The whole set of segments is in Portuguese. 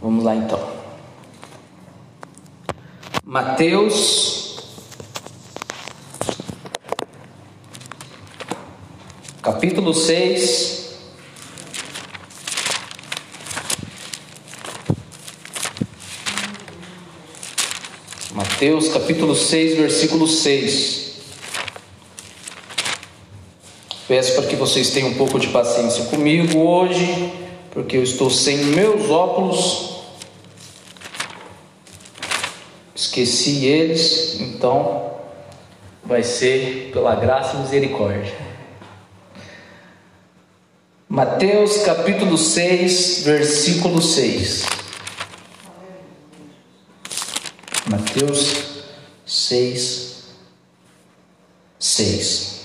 Vamos lá então. Mateus, capítulo 6. Mateus capítulo 6, versículo 6. Peço para que vocês tenham um pouco de paciência comigo hoje, porque eu estou sem meus óculos esqueci eles, então vai ser pela graça e misericórdia. Mateus capítulo 6, versículo 6. Mateus 6, 6.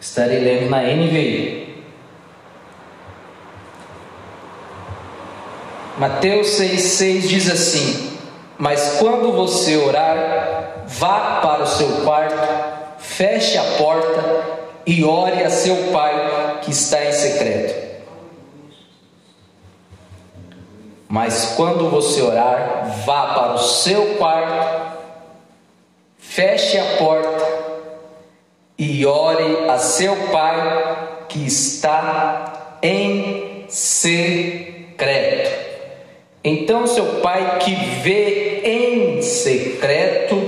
Estarei lendo na NVI. Mateus 6, 6 diz assim: mas quando você orar, vá para o seu quarto, feche a porta e ore a seu pai que está em secreto. Mas quando você orar, vá para o seu quarto, feche a porta e ore a seu pai que está em secreto. Então seu pai que vê em secreto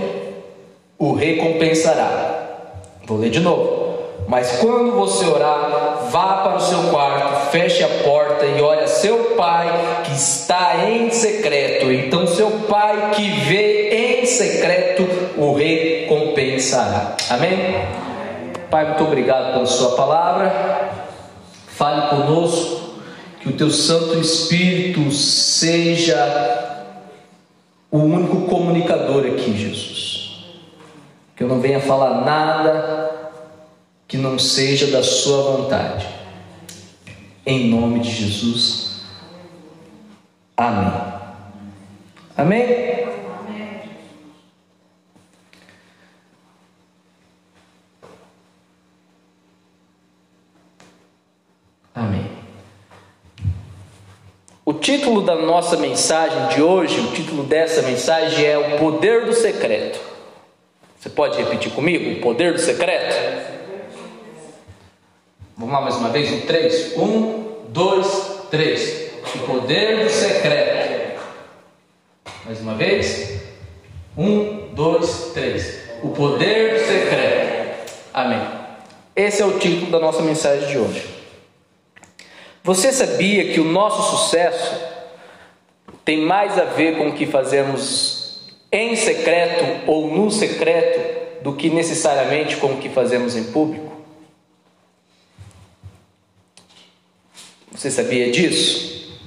o recompensará. Vou ler de novo. Mas quando você orar, vá para o seu quarto, feche a porta e ore a seu pai que está em secreto. Então seu pai que vê em secreto o recompensará. Amém? Pai, muito obrigado pela sua palavra. Fale conosco que o teu Santo Espírito seja o único comunicador aqui, Jesus. Que eu não venha falar nada que não seja da Sua vontade. Em nome de Jesus. Amém. Amém? O título da nossa mensagem de hoje, o título dessa mensagem é O Poder do Secreto. Você pode repetir comigo? O Poder do Secreto? Vamos lá mais uma vez? Um, três. Um, dois, três. O Poder do Secreto. Mais uma vez. Um, dois, três. O Poder do Secreto. Amém. Esse é o título da nossa mensagem de hoje. Você sabia que o nosso sucesso tem mais a ver com o que fazemos em secreto ou no secreto do que necessariamente com o que fazemos em público? Você sabia disso?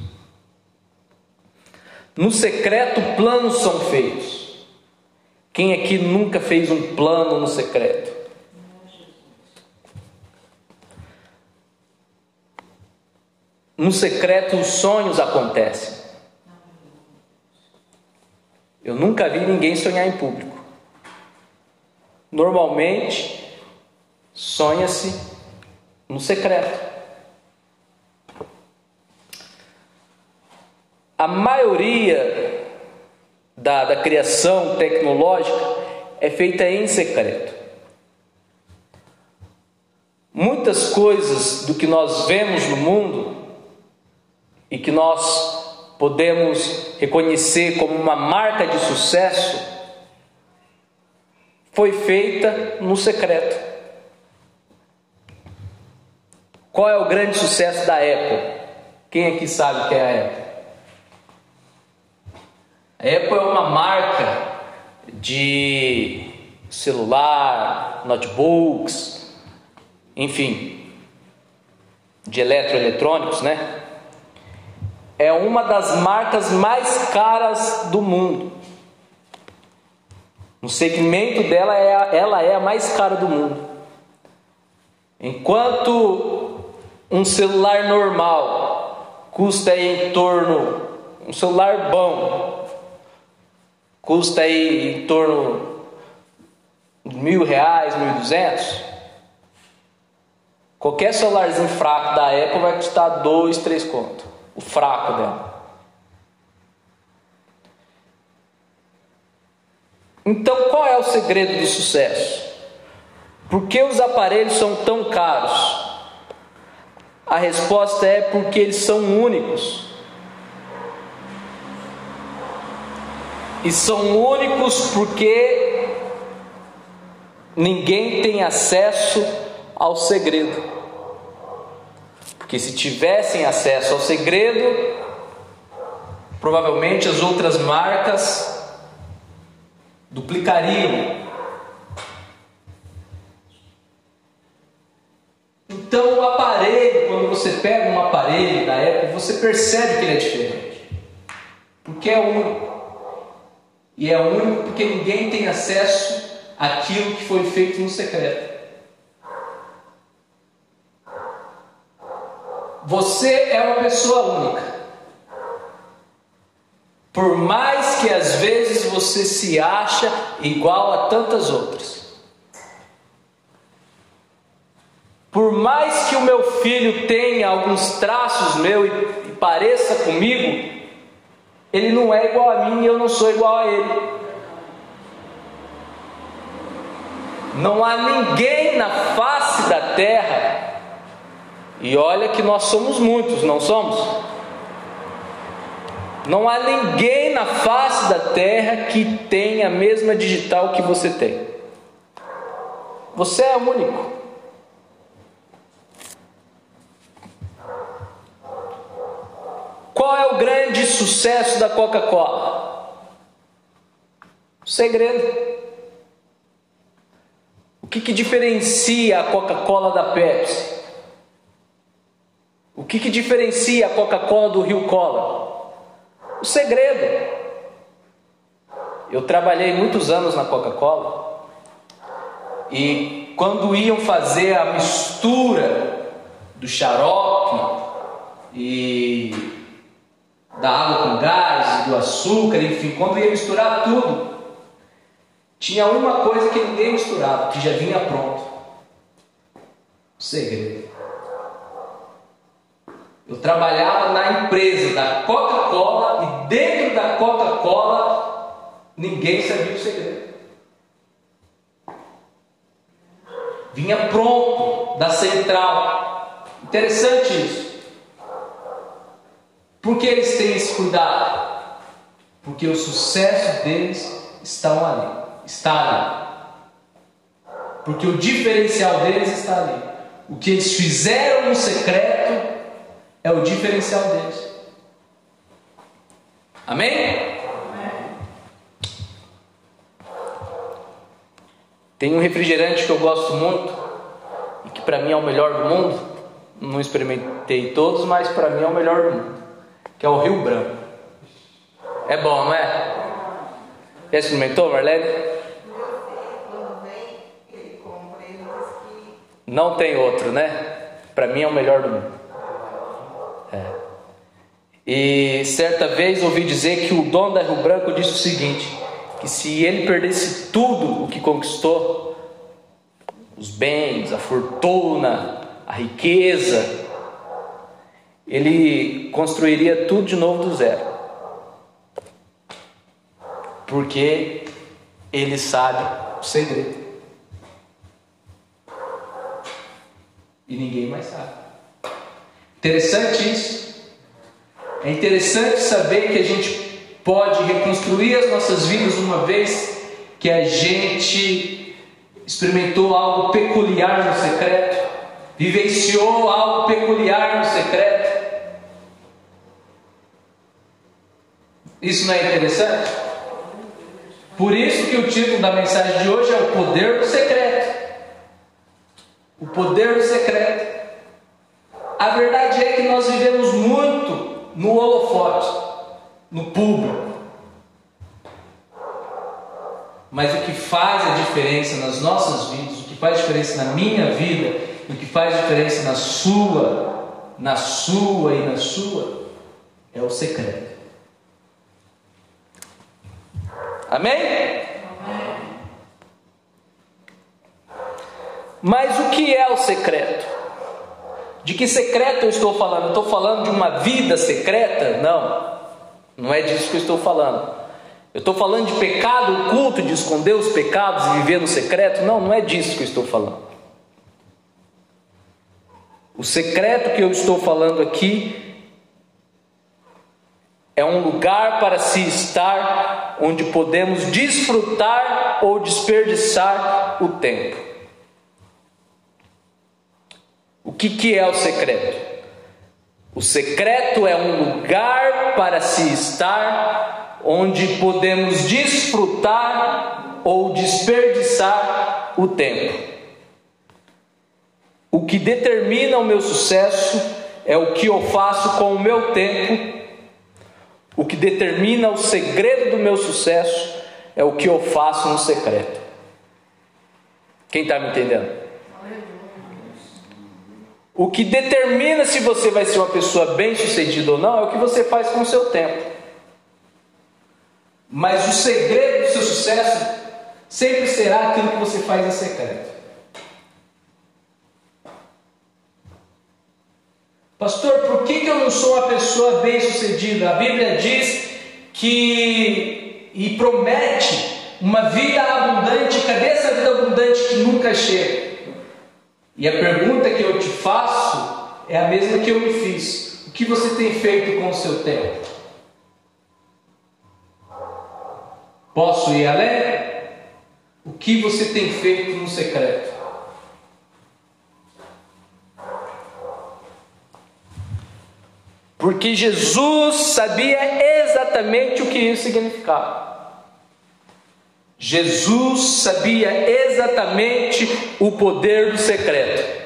No secreto, planos são feitos. Quem aqui nunca fez um plano no secreto? No secreto, os sonhos acontecem. Eu nunca vi ninguém sonhar em público. Normalmente, sonha-se no secreto. A maioria da, da criação tecnológica é feita em secreto. Muitas coisas do que nós vemos no mundo e que nós podemos reconhecer como uma marca de sucesso foi feita no secreto. Qual é o grande sucesso da Apple? Quem aqui sabe o que é a Apple? A Apple é uma marca de celular, notebooks, enfim, de eletroeletrônicos, né? É uma das marcas mais caras do mundo. No segmento dela, é a, ela é a mais cara do mundo. Enquanto um celular normal custa em torno, um celular bom, custa aí em torno de mil reais, mil e duzentos. Qualquer celularzinho fraco da Apple vai custar dois, três contos o fraco dela. Então, qual é o segredo do sucesso? Por que os aparelhos são tão caros? A resposta é porque eles são únicos. E são únicos porque ninguém tem acesso ao segredo. Porque se tivessem acesso ao segredo, provavelmente as outras marcas duplicariam. Então, o aparelho, quando você pega um aparelho da Apple, você percebe que ele é diferente, porque é único. E é único porque ninguém tem acesso àquilo que foi feito no secreto. Você é uma pessoa única. Por mais que às vezes você se acha igual a tantas outras. Por mais que o meu filho tenha alguns traços meu e, e pareça comigo, ele não é igual a mim e eu não sou igual a ele. Não há ninguém na face da terra e olha que nós somos muitos, não somos? Não há ninguém na face da terra que tenha a mesma digital que você tem. Você é único. Qual é o grande sucesso da Coca-Cola? O segredo. O que, que diferencia a Coca-Cola da Pepsi? Que, que diferencia a Coca-Cola do Rio Cola? O segredo. Eu trabalhei muitos anos na Coca-Cola e quando iam fazer a mistura do xarope e da água com gás, do açúcar, enfim, quando ia misturar tudo, tinha uma coisa que ninguém misturava, que já vinha pronto. O segredo. Eu trabalhava na empresa da Coca-Cola e dentro da Coca-Cola ninguém sabia o segredo. Vinha pronto da central. Interessante isso. Por que eles têm esse cuidado? Porque o sucesso deles está ali. Está ali. Porque o diferencial deles está ali. O que eles fizeram no secreto é o diferencial deles. Amém? Tem um refrigerante que eu gosto muito e que para mim é o melhor do mundo. Não experimentei todos, mas para mim é o melhor do mundo, que é o Rio Branco. É bom, não é? Já experimentou, Marlene? Não tem outro, né? Para mim é o melhor do mundo. E certa vez ouvi dizer que o dono da Rio Branco disse o seguinte: que se ele perdesse tudo o que conquistou, os bens, a fortuna, a riqueza, ele construiria tudo de novo do zero. Porque ele sabe o segredo. E ninguém mais sabe. Interessante isso. É interessante saber que a gente pode reconstruir as nossas vidas uma vez que a gente experimentou algo peculiar no secreto, vivenciou algo peculiar no secreto. Isso não é interessante? Por isso que o título da mensagem de hoje é o poder do secreto. O poder do secreto. A verdade é que nós vivemos muito no holofote, no público. Mas o que faz a diferença nas nossas vidas, o que faz diferença na minha vida, o que faz diferença na sua, na sua e na sua, é o secreto. Amém? Amém? Mas o que é o secreto? De que secreto eu estou falando? estou falando de uma vida secreta? Não, não é disso que eu estou falando. Eu estou falando de pecado oculto, de esconder os pecados e viver no secreto? Não, não é disso que eu estou falando. O secreto que eu estou falando aqui é um lugar para se estar onde podemos desfrutar ou desperdiçar o tempo. O que, que é o secreto? O secreto é um lugar para se estar onde podemos desfrutar ou desperdiçar o tempo. O que determina o meu sucesso é o que eu faço com o meu tempo. O que determina o segredo do meu sucesso é o que eu faço no secreto. Quem está me entendendo? O que determina se você vai ser uma pessoa bem-sucedida ou não é o que você faz com o seu tempo. Mas o segredo do seu sucesso sempre será aquilo que você faz em secreto. Pastor, por que, que eu não sou uma pessoa bem-sucedida? A Bíblia diz que e promete uma vida abundante. Cadê essa vida abundante que nunca chega? E a pergunta que eu te faço é a mesma que eu me fiz: o que você tem feito com o seu tempo? Posso ir além? O que você tem feito no secreto? Porque Jesus sabia exatamente o que isso significava. Jesus sabia exatamente o poder do secreto.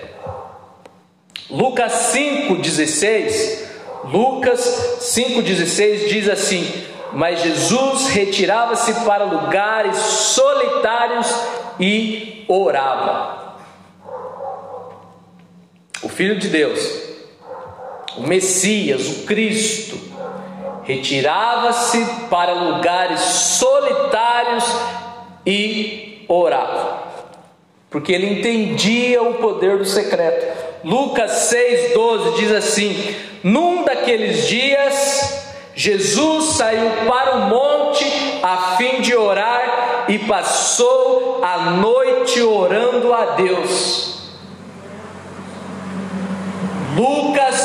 Lucas 5,16, Lucas 5,16 diz assim: Mas Jesus retirava-se para lugares solitários e orava. O Filho de Deus o Messias, o Cristo, retirava-se para lugares solitários e orava, porque ele entendia o poder do secreto. Lucas 6,12 diz assim: Num daqueles dias, Jesus saiu para o monte a fim de orar e passou a noite orando a Deus. Lucas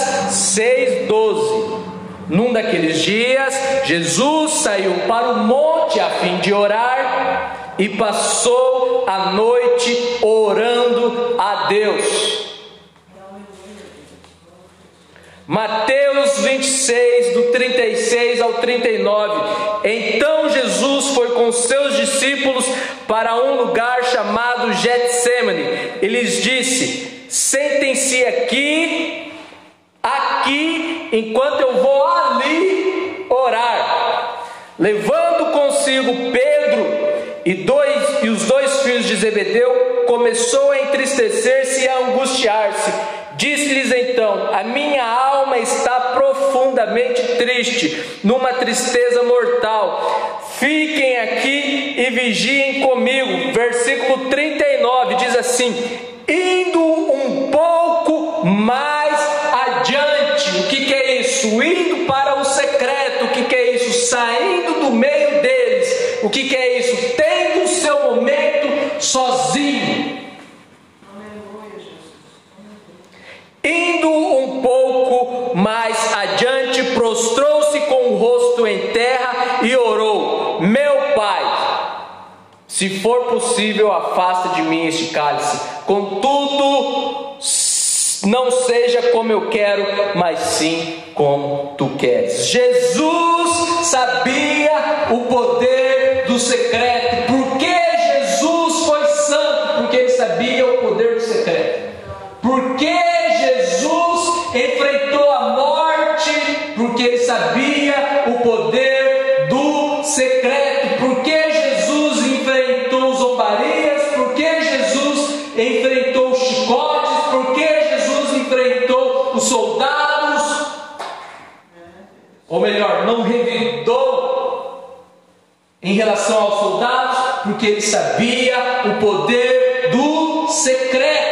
6,12. Num daqueles dias, Jesus saiu para o monte a fim de orar e passou a noite orando a Deus. Mateus 26, do 36 ao 39. Então Jesus foi com seus discípulos para um lugar chamado Getsemane e lhes disse: Sentem-se aqui, aqui, enquanto eu vou ali orar. Levando consigo Pedro e, dois, e os dois filhos de Zebedeu, começou a entristecer-se e a angustiar-se. Disse-lhes então: A minha alma está profundamente triste, numa tristeza mortal. Fiquem aqui e vigiem comigo. Versículo 39 diz assim: indo um pouco mais adiante. O que, que é isso? Indo para o secreto. O que, que é isso? Saindo do meio deles. O que, que é isso? Sozinho. Indo um pouco mais adiante, prostrou-se com o rosto em terra e orou: Meu se for possível, afasta de mim este cálice. Contudo, não seja como eu quero, mas sim como tu queres. Jesus sabia o poder do secreto. Sabia o poder do secreto. Por que Jesus enfrentou a morte? Porque ele sabia o poder do secreto. Por que enfrentou chicotes, porque Jesus enfrentou os soldados, ou melhor, não revidou em relação aos soldados, porque ele sabia o poder secreto.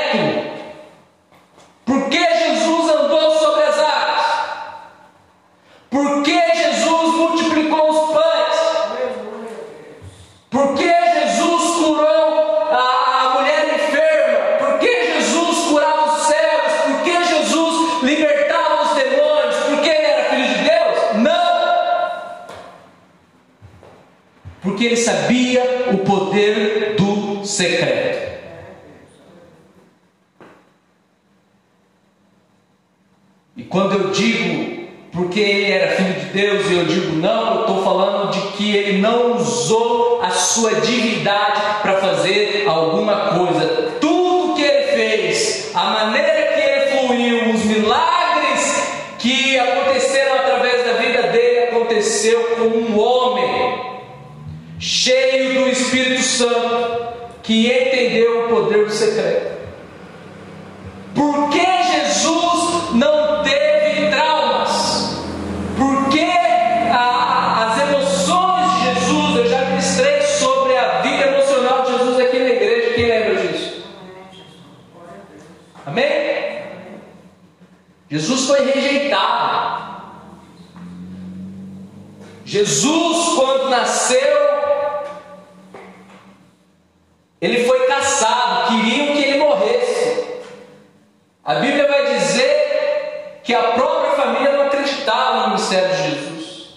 De Jesus.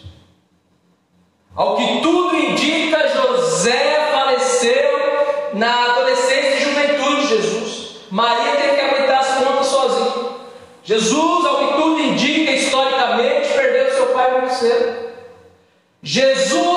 Ao que tudo indica, José faleceu na adolescência e juventude de Jesus. Maria teve que aguentar as contas sozinha. Jesus, ao que tudo indica, historicamente, perdeu seu pai muito cedo. Jesus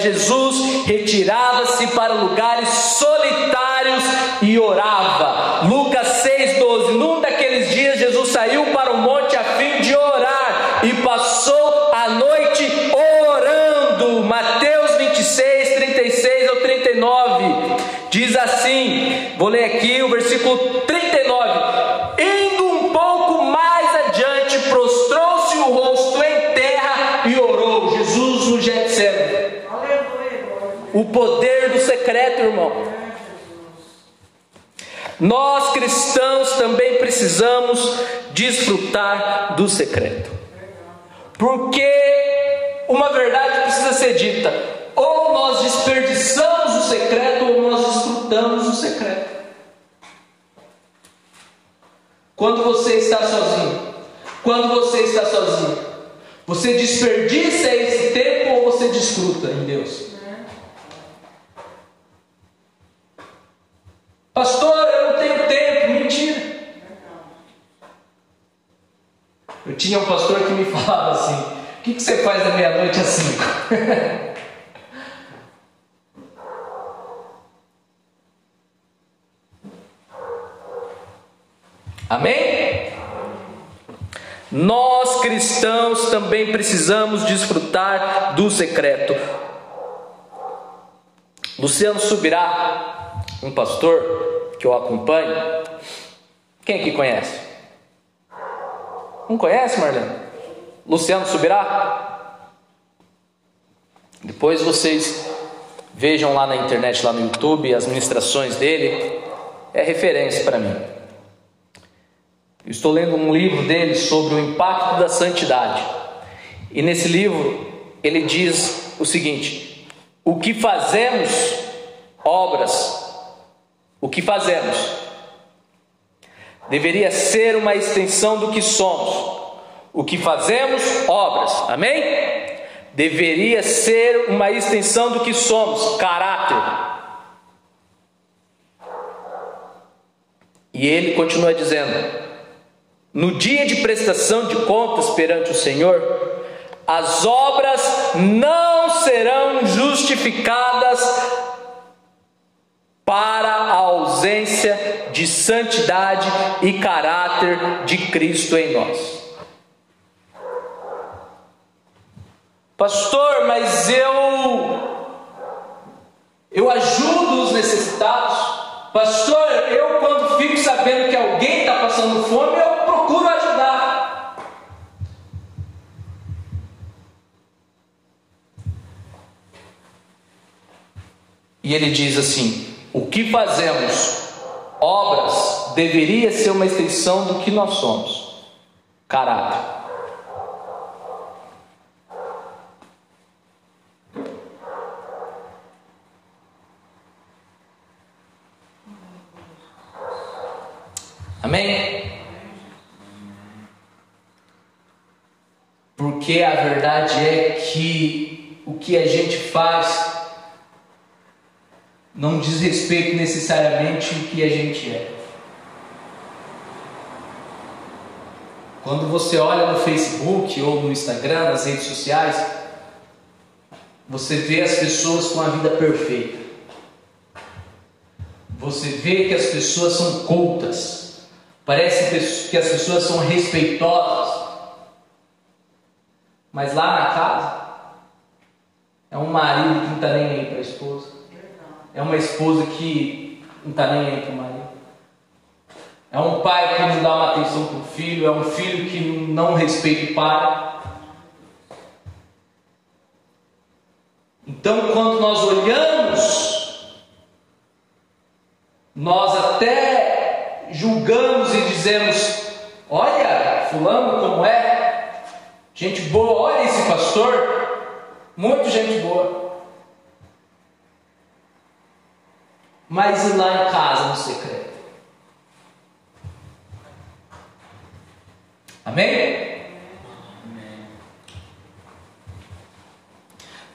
Jesus retirava-se para lugares solitários e orava. Lucas 6,12: Num daqueles dias, Jesus saiu para o monte a fim de orar e passou a noite orando. Mateus 26, 36 ao 39 diz assim: Vou ler aqui o versículo irmão. Nós cristãos também precisamos desfrutar do secreto. Porque uma verdade precisa ser dita: ou nós desperdiçamos o secreto, ou nós desfrutamos o secreto. Quando você está sozinho, quando você está sozinho, você desperdiça esse tempo ou você desfruta em Deus? Pastor, eu não tenho tempo. Mentira. Eu tinha um pastor que me falava assim: O que, que você faz da meia-noite às cinco? Amém? Nós cristãos também precisamos desfrutar do secreto. Luciano Subirá, um pastor que eu acompanho. Quem aqui conhece? Não conhece, Marlene? Luciano Subirá? Depois vocês vejam lá na internet, lá no YouTube, as ministrações dele. É referência para mim. Eu estou lendo um livro dele sobre o impacto da santidade. E nesse livro ele diz o seguinte: o que fazemos, obras, o que fazemos, deveria ser uma extensão do que somos. O que fazemos, obras, amém? Deveria ser uma extensão do que somos, caráter. E ele continua dizendo: no dia de prestação de contas perante o Senhor, as obras não serão justificadas para ausência de santidade e caráter de Cristo em nós. Pastor, mas eu eu ajudo os necessitados. Pastor, eu quando fico sabendo que alguém está passando fome, eu procuro ajudar. E ele diz assim: o que fazemos? Obras deveria ser uma extensão do que nós somos. Caráter. Amém? Porque a verdade é que o que a gente faz não diz respeito necessariamente o que a gente é. Quando você olha no Facebook ou no Instagram, nas redes sociais, você vê as pessoas com a vida perfeita. Você vê que as pessoas são cultas. Parece que as pessoas são respeitosas. Mas lá na casa, é um marido que não está nem aí para a esposa é uma esposa que não está nem aí para o marido. É um pai que não dá uma atenção para o filho. É um filho que não respeita o pai. Então, quando nós olhamos, nós até julgamos e dizemos: Olha, Fulano como é, gente boa, olha esse pastor, muito gente boa. Mas ir lá em casa no secreto. Amém?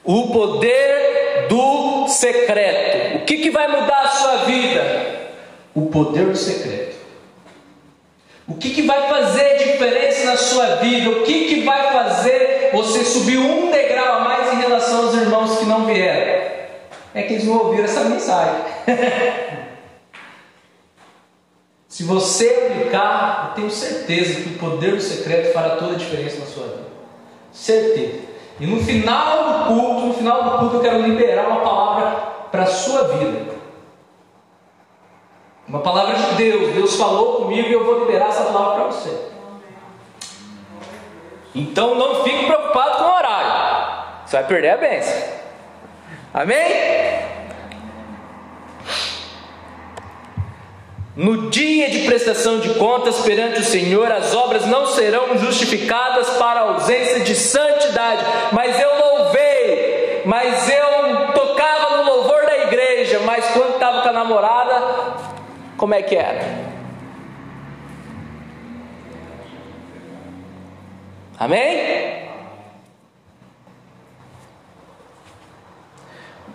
O poder do secreto. O que, que vai mudar a sua vida? O poder do secreto. O que, que vai fazer diferença na sua vida? O que, que vai fazer você subir um degrau a mais em relação aos irmãos que não vieram? É que eles não ouviram essa mensagem. Se você aplicar, eu tenho certeza que o poder do secreto fará toda a diferença na sua vida. Certeza. E no final do culto, no final do culto, eu quero liberar uma palavra para a sua vida. Uma palavra de Deus. Deus falou comigo e eu vou liberar essa palavra para você. Então não fique preocupado com o horário. Você vai perder a bênção. Amém? No dia de prestação de contas perante o Senhor, as obras não serão justificadas para ausência de santidade. Mas eu louvei, mas eu tocava no louvor da igreja, mas quando estava com a namorada, como é que era? Amém?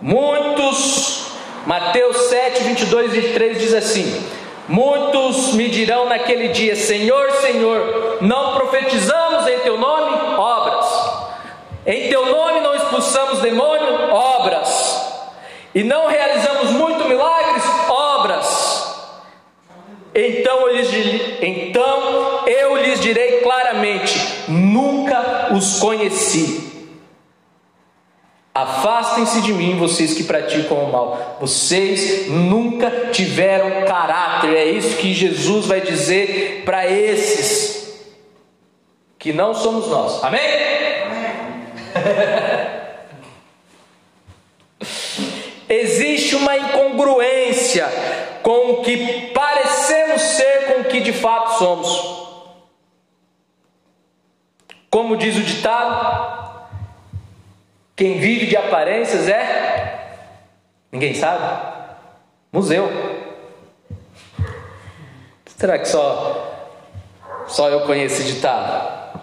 Muitos, Mateus 7, 22 e 23 diz assim: Muitos me dirão naquele dia: Senhor, Senhor, não profetizamos em teu nome obras. Em teu nome não expulsamos demônio, obras. E não realizamos muito milagres, obras. Então eu lhes, então eu lhes direi claramente: nunca os conheci. Afastem-se de mim, vocês que praticam o mal. Vocês nunca tiveram caráter. É isso que Jesus vai dizer para esses que não somos nós. Amém? Existe uma incongruência com o que parecemos ser com o que de fato somos. Como diz o ditado, quem vive de aparências é? Ninguém sabe? Museu. Será que só só eu conheço esse ditado?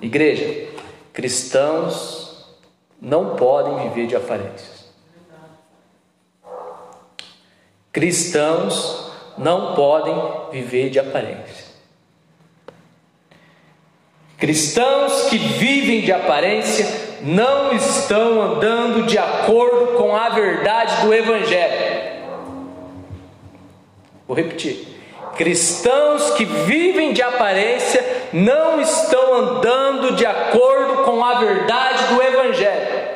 Igreja, cristãos não podem viver de aparências. Cristãos não podem viver de aparências. Cristãos que vivem de aparência não estão andando de acordo com a verdade do Evangelho. Vou repetir. Cristãos que vivem de aparência não estão andando de acordo com a verdade do Evangelho.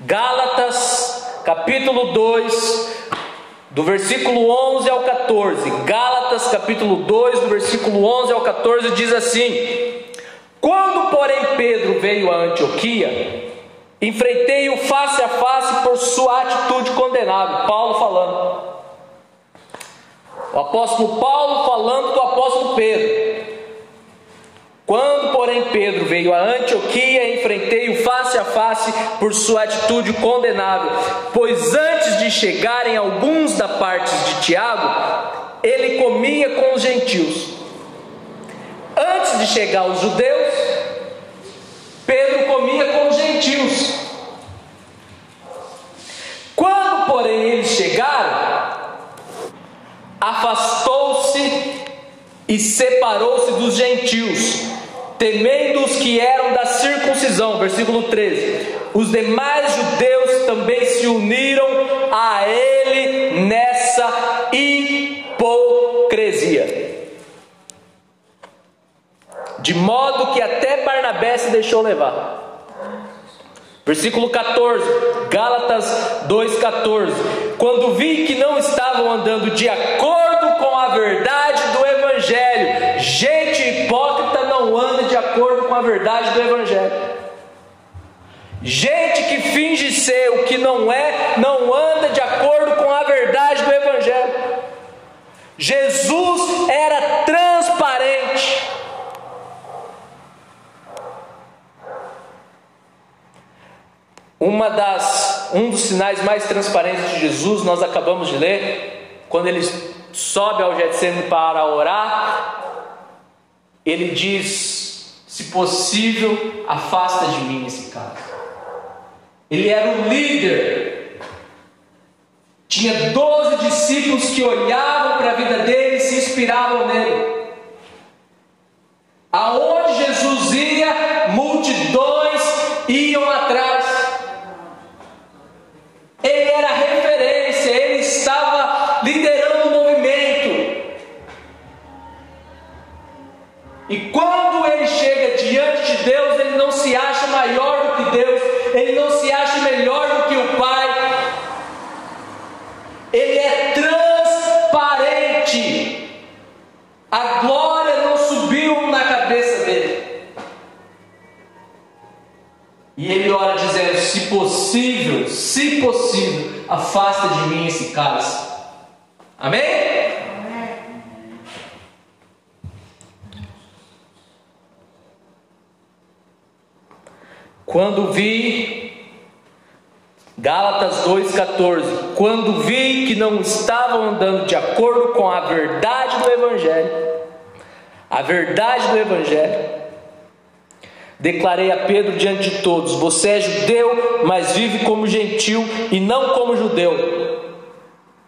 Gálatas, capítulo 2, do versículo 11 ao 14, Gálatas capítulo 2, do versículo 11 ao 14, diz assim: Quando, porém, Pedro veio a Antioquia, Enfrentei-o face a face por sua atitude condenável. Paulo falando. O apóstolo Paulo falando do apóstolo Pedro. Quando, porém, Pedro veio a Antioquia, enfrentei-o face a face por sua atitude condenável, pois antes de chegarem alguns da parte de Tiago, ele comia com os gentios. Antes de chegar os judeus, Pedro comia com os gentios. Quando, porém, eles chegaram, afastou-se e separou-se dos gentios, temendo os que eram da circuncisão. Versículo 13. Os demais judeus também se uniram a ele nessa hipocrisia. De modo que até Barnabé se deixou levar. Versículo 14, Gálatas 2,14: Quando vi que não estavam andando de acordo com a verdade do Evangelho, gente verdade do Evangelho. Gente que finge ser o que não é, não anda de acordo com a verdade do Evangelho. Jesus era transparente. Uma das, um dos sinais mais transparentes de Jesus, nós acabamos de ler, quando ele sobe ao Getsemane para orar, ele diz: se possível, afasta de mim esse caso. Ele era o líder, tinha doze discípulos que olhavam para a vida dele e se inspiravam nele. Aonde Jesus ia, multidões iam atrás. Ele era possível, se possível, afasta de mim esse cálice. Amém? Quando vi, Gálatas 2,14: Quando vi que não estavam andando de acordo com a verdade do Evangelho, a verdade do Evangelho, Declarei a Pedro diante de todos: Você é judeu, mas vive como gentil e não como judeu.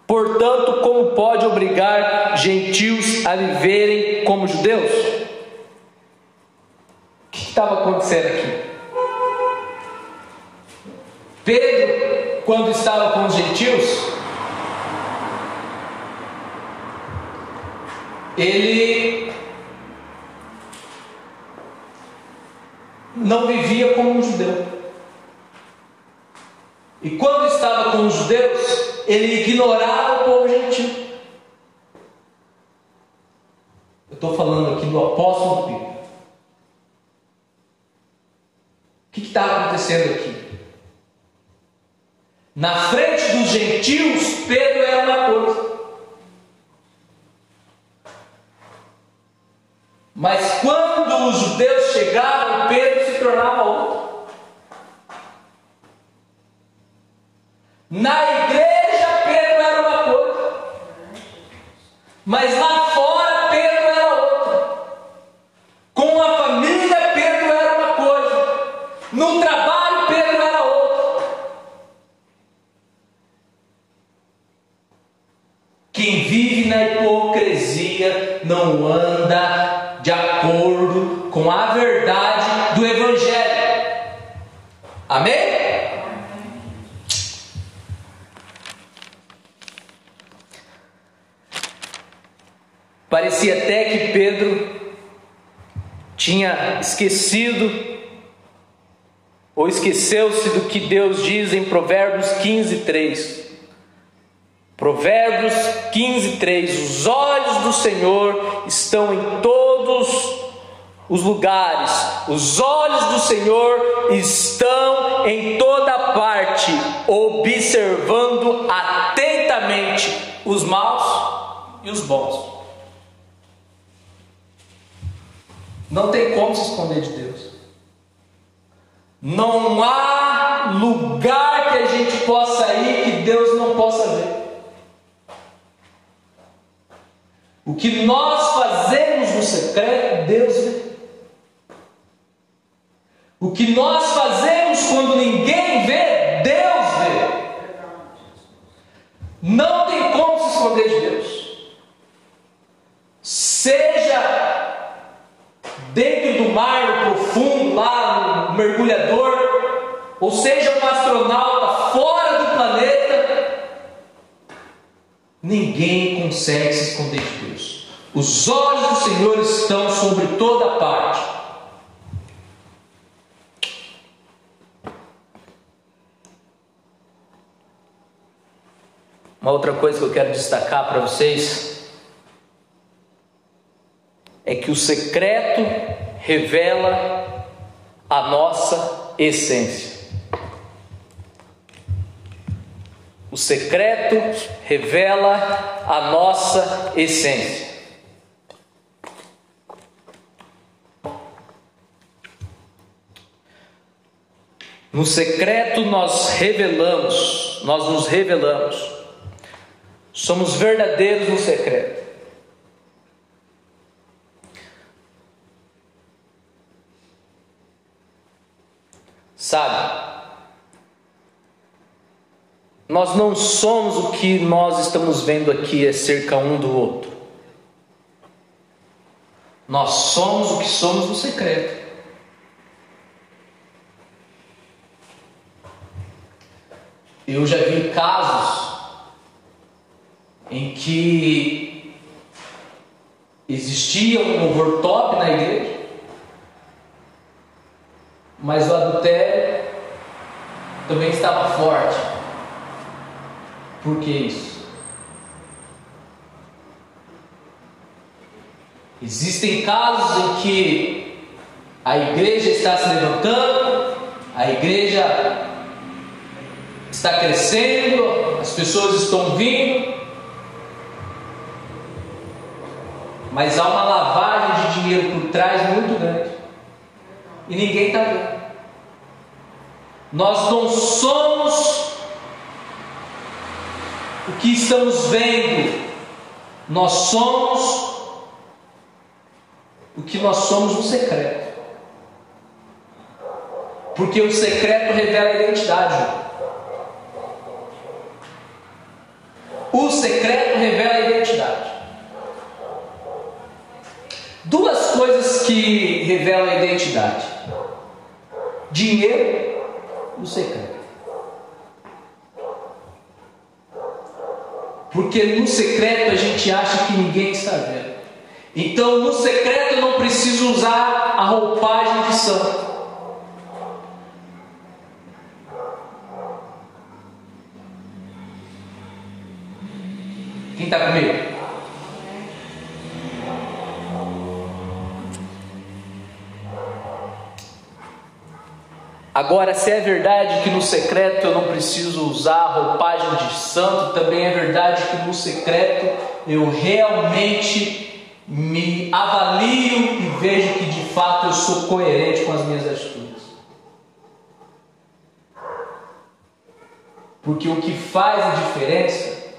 Portanto, como pode obrigar gentios a viverem como judeus? O que estava acontecendo aqui? Pedro, quando estava com os gentios, ele não vivia como um judeu. E quando estava com os judeus, ele ignorava o povo gentil. Eu estou falando aqui do apóstolo Pedro. O que estava acontecendo aqui? Na frente dos gentios, Pedro era uma coisa. Mas quando os judeus chegaram, Pedro se tornava outro. Na igreja, Pedro era uma coisa, mas lá fora, Pedro era outra. Com a família, Pedro era uma coisa, no trabalho, Pedro era outra. Quem vive na hipocrisia não anda de acordo com a verdade do Evangelho. Amém? Parecia até que Pedro tinha esquecido ou esqueceu-se do que Deus diz em Provérbios 15, 3. Provérbios 15, 3: Os olhos do Senhor estão em todos os lugares. Os olhos do Senhor estão em toda parte, observando atentamente os maus e os bons. Não tem como se esconder de Deus. Não há lugar que a gente possa ir que Deus não possa ver. O que nós fazemos no secreto, Deus vê. O que nós fazemos quando ninguém vê, Deus vê. Não tem como se esconder de Deus. Seja dentro do mar, profundo, lá no mergulhador, ou seja um astronauta fora do planeta, ninguém consegue se esconder de Deus. Os olhos do Senhor estão sobre toda parte. Uma outra coisa que eu quero destacar para vocês é que o secreto revela a nossa essência. O secreto revela a nossa essência. No secreto nós revelamos, nós nos revelamos. Somos verdadeiros no secreto. Sabe? Nós não somos o que nós estamos vendo aqui acerca um do outro. Nós somos o que somos no secreto. Eu já vi casos em que existia um louvor top na igreja, mas o adultério também estava forte. Por que isso? Existem casos em que a igreja está se levantando, a igreja está crescendo, as pessoas estão vindo, mas há uma lavagem de dinheiro por trás muito grande e ninguém está vendo. Nós não somos o que estamos vendo, nós somos o que nós somos no secreto. Porque o secreto revela a identidade. O secreto revela a identidade. Duas coisas que revelam a identidade: dinheiro e o secreto. Porque no secreto a gente acha que ninguém está vendo. Então no secreto eu não preciso usar a roupagem de santo. Quem está comigo? Agora, se é verdade que no secreto eu não preciso usar a roupagem de santo, também é verdade que no secreto eu realmente me avalio e vejo que de fato eu sou coerente com as minhas atitudes. Porque o que faz a diferença,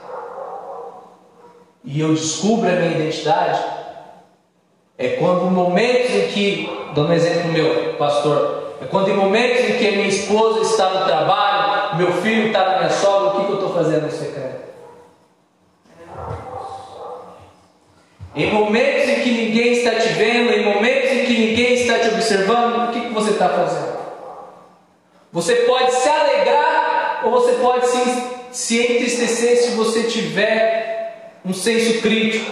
e eu descubro a minha identidade, é quando momentos em que, dando um exemplo meu, pastor, é quando em momentos em que minha esposa está no trabalho, meu filho está na minha sogra, o que, que eu estou fazendo em secreto? Em momentos em que ninguém está te vendo, em momentos em que ninguém está te observando, o que, que você está fazendo? Você pode se alegrar ou você pode se, se entristecer se você tiver um senso crítico.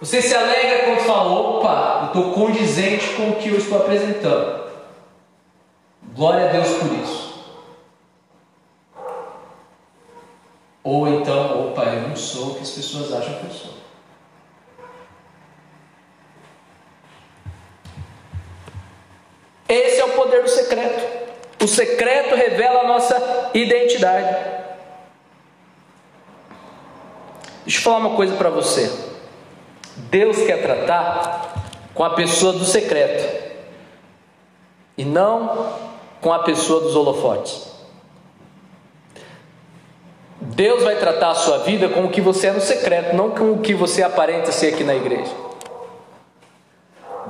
Você se alegra quando fala, opa, eu estou condizente com o que eu estou apresentando. Glória a Deus por isso. Ou então, opa, eu não sou o que as pessoas acham que eu sou. Esse é o poder do secreto. O secreto revela a nossa identidade. Deixa eu falar uma coisa para você. Deus quer tratar com a pessoa do secreto e não com a pessoa dos holofotes. Deus vai tratar a sua vida com o que você é no secreto, não com o que você aparenta ser aqui na igreja.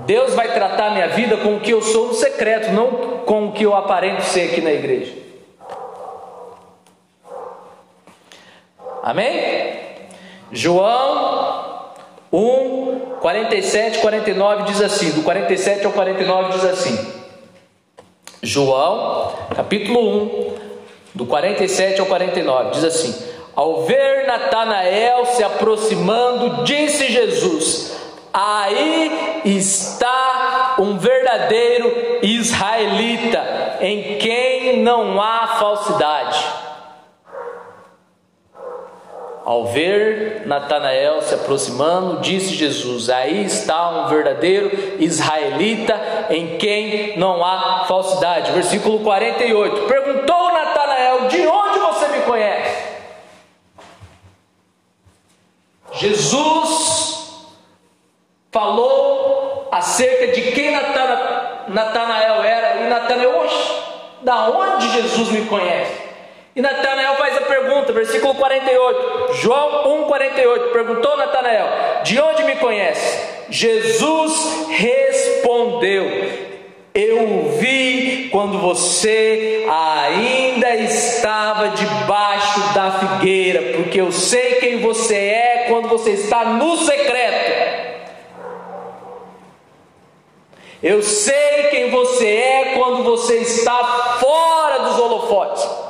Deus vai tratar a minha vida com o que eu sou no secreto, não com o que eu aparento ser aqui na igreja. Amém? João 1, 47, 49 diz assim: do 47 ao 49 diz assim. João, capítulo 1, do 47 ao 49, diz assim: Ao ver Natanael se aproximando, disse Jesus: Aí está um verdadeiro israelita, em quem não há falsidade. Ao ver Natanael se aproximando, disse Jesus: Aí está um verdadeiro israelita em quem não há falsidade. Versículo 48. Perguntou Natanael: De onde você me conhece? Jesus falou acerca de quem Natanael era, e Natanael, oxe, da onde Jesus me conhece? E Natanael faz a pergunta, versículo 48, João 1,48, perguntou Natanael: De onde me conhece? Jesus respondeu: Eu vi quando você ainda estava debaixo da figueira, porque eu sei quem você é quando você está no secreto. Eu sei quem você é quando você está fora dos holofotes.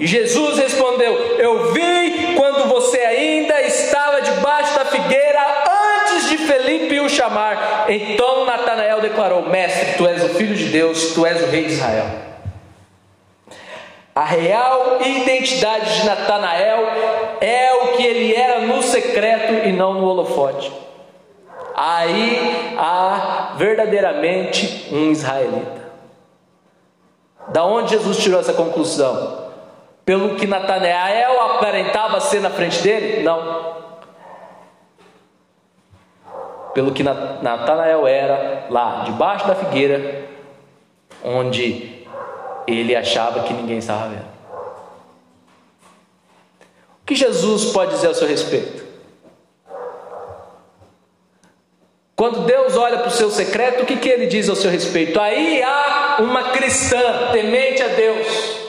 E Jesus respondeu: Eu vi quando você ainda estava debaixo da figueira antes de Felipe o chamar. Então Natanael declarou: Mestre, tu és o filho de Deus, tu és o rei de Israel. A real identidade de Natanael é o que ele era no secreto e não no holofote. Aí há verdadeiramente um israelita. Da onde Jesus tirou essa conclusão? Pelo que Natanael aparentava ser na frente dele? Não. Pelo que Natanael era lá, debaixo da figueira, onde ele achava que ninguém estava vendo. O que Jesus pode dizer a seu respeito? Quando Deus olha para o seu secreto, o que, que ele diz ao seu respeito? Aí há uma cristã temente a Deus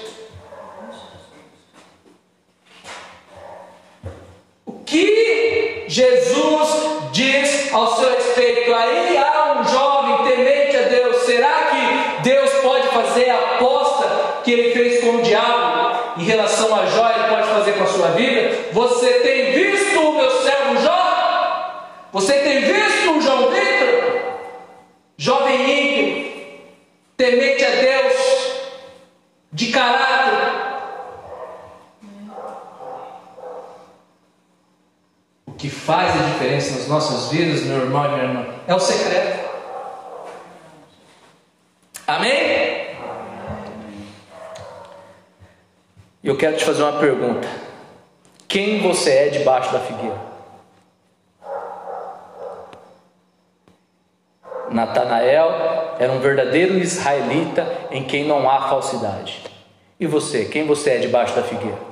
que Jesus diz ao seu respeito. Aí há um jovem temente a Deus. Será que Deus pode fazer a aposta que ele fez com o diabo em relação a Jó? Ele pode fazer com a sua vida? Você tem visto o meu servo Jó? Você tem visto o João Vitor? Jovem ímpio, temente a Deus, de caráter que faz a diferença nas nossas vidas, meu irmão e minha irmã, é o secreto. Amém? E eu quero te fazer uma pergunta: quem você é debaixo da figueira? Natanael era um verdadeiro israelita em quem não há falsidade. E você, quem você é debaixo da figueira?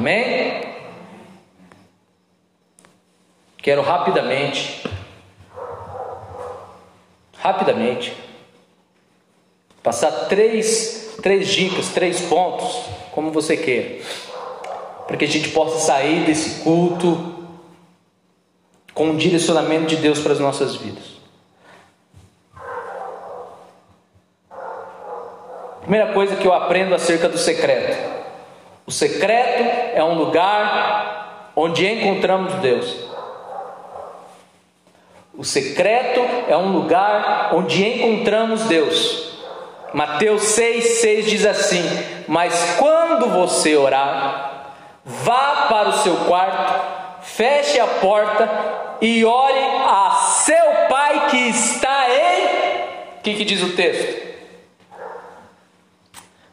Amém? Quero rapidamente, rapidamente, passar três, três dicas, três pontos, como você queira, para que a gente possa sair desse culto com um direcionamento de Deus para as nossas vidas. Primeira coisa que eu aprendo acerca do secreto o secreto é um lugar onde encontramos Deus. O secreto é um lugar onde encontramos Deus. Mateus 6,6 diz assim: Mas quando você orar, vá para o seu quarto, feche a porta e ore a seu pai que está em. O que, que diz o texto?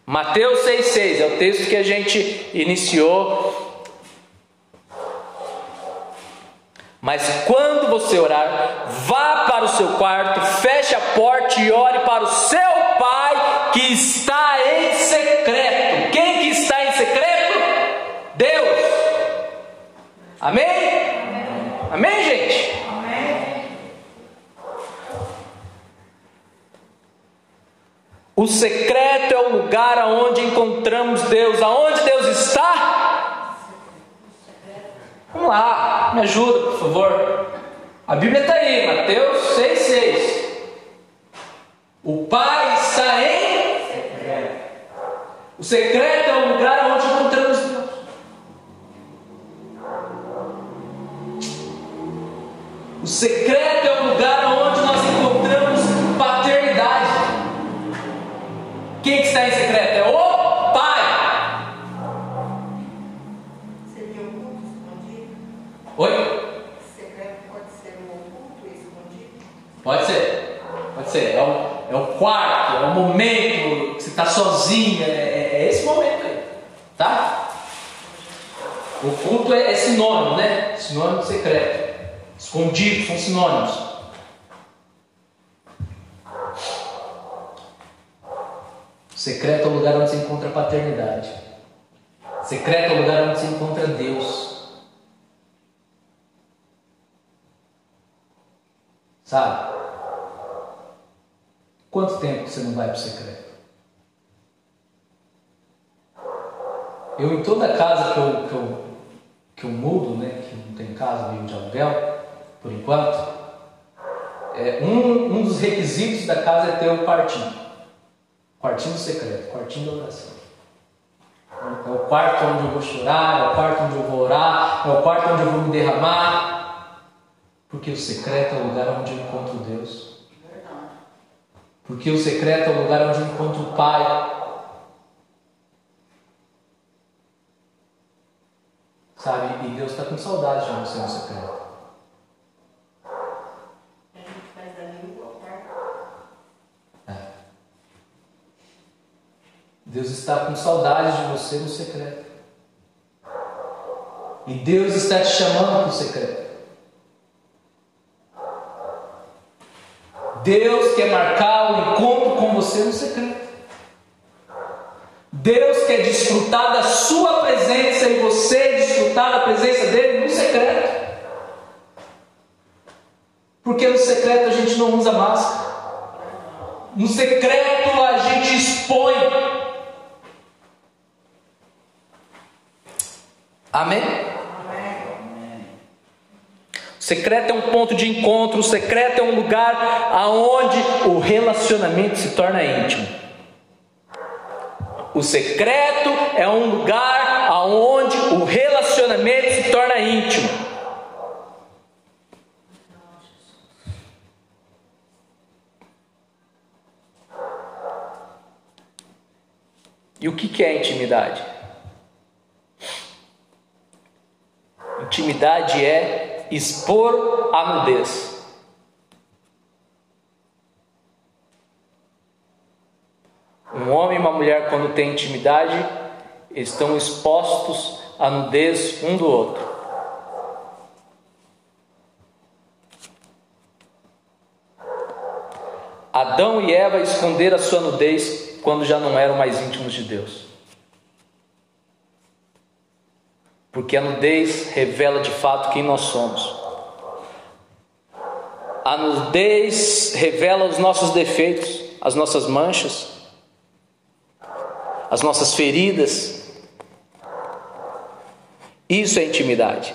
Mateus 6,6 é o texto que a gente iniciou. Mas quando você orar, vá para o seu quarto, feche a porta e ore para o seu pai que está em secreto. Quem que está em secreto? Deus. Amém? Amém, Amém gente? Amém. O secreto é o lugar aonde encontramos Deus. Aonde Deus está? Vamos lá, me ajuda, por favor. A Bíblia está aí, Mateus 6,6. O Pai está em secreto. O secreto é o lugar onde encontramos Deus. O secreto é o lugar onde Quem que está em secreto? É o Pai. Seria oculto, escondido? Oi? Secreto pode ser um oculto e escondido? Pode ser. Pode ser. É o, é o quarto, é o momento que você está sozinho. É, é- é esse momento aí. Tá? O culto é, é sinônimo, né? Sinônimo de secreto. Escondido são sinônimos. Secreto é o lugar onde se encontra a paternidade. Secreto é o lugar onde se encontra Deus. Sabe? Quanto tempo você não vai para o secreto? Eu, em toda casa que eu, que eu, que eu mudo, né, que não tem casa, vivo de aluguel, por enquanto, é, um, um dos requisitos da casa é ter o quartinho. Quartinho secreto, quartinho de oração. É o quarto onde eu vou chorar, é o quarto onde eu vou orar, é o quarto onde eu vou me derramar. Porque o secreto é o lugar onde eu encontro Deus. Porque o secreto é o lugar onde eu encontro o Pai. Sabe? E Deus está com saudade de você no secreto. A gente faz dali o altar. É. Deus está com saudade de você no secreto. E Deus está te chamando para o secreto. Deus quer marcar o encontro com você no secreto. Deus quer desfrutar da sua presença e você desfrutar da presença dele no secreto. Porque no secreto a gente não usa máscara. No secreto a gente expõe. Amém? O secreto é um ponto de encontro, o secreto é um lugar aonde o relacionamento se torna íntimo. O secreto é um lugar aonde o relacionamento se torna íntimo. E o que que é intimidade? Intimidade é expor a nudez. Um homem e uma mulher, quando têm intimidade, estão expostos à nudez um do outro. Adão e Eva esconderam a sua nudez quando já não eram mais íntimos de Deus. Porque a nudez revela de fato quem nós somos. A nudez revela os nossos defeitos, as nossas manchas, as nossas feridas. Isso é intimidade.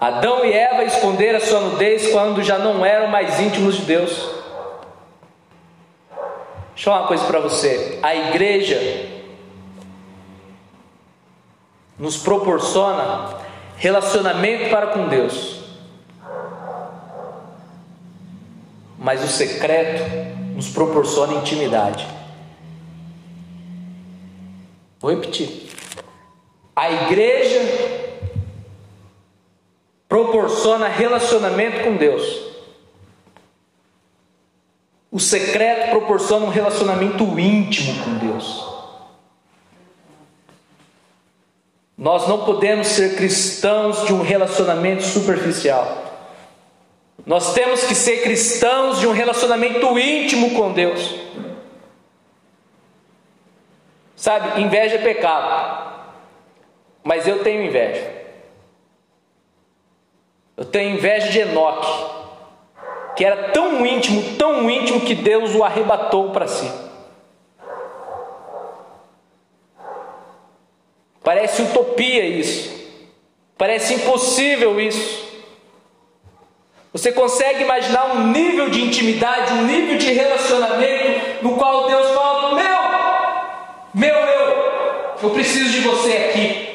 Adão e Eva esconderam a sua nudez quando já não eram mais íntimos de Deus. Deixa eu falar uma coisa para você. A igreja nos proporciona relacionamento para com Deus. Mas o secreto nos proporciona intimidade. Vou repetir. A igreja proporciona relacionamento com Deus. O secreto proporciona um relacionamento íntimo com Deus. Nós não podemos ser cristãos de um relacionamento superficial. Nós temos que ser cristãos de um relacionamento íntimo com Deus. Sabe, inveja é pecado. Mas eu tenho inveja. Eu tenho inveja de Enoque, que era tão íntimo, tão íntimo que Deus o arrebatou para si. Parece utopia isso. Parece impossível isso. Você consegue imaginar um nível de intimidade, um nível de relacionamento no qual Deus fala: Meu, meu, meu, eu preciso de você aqui.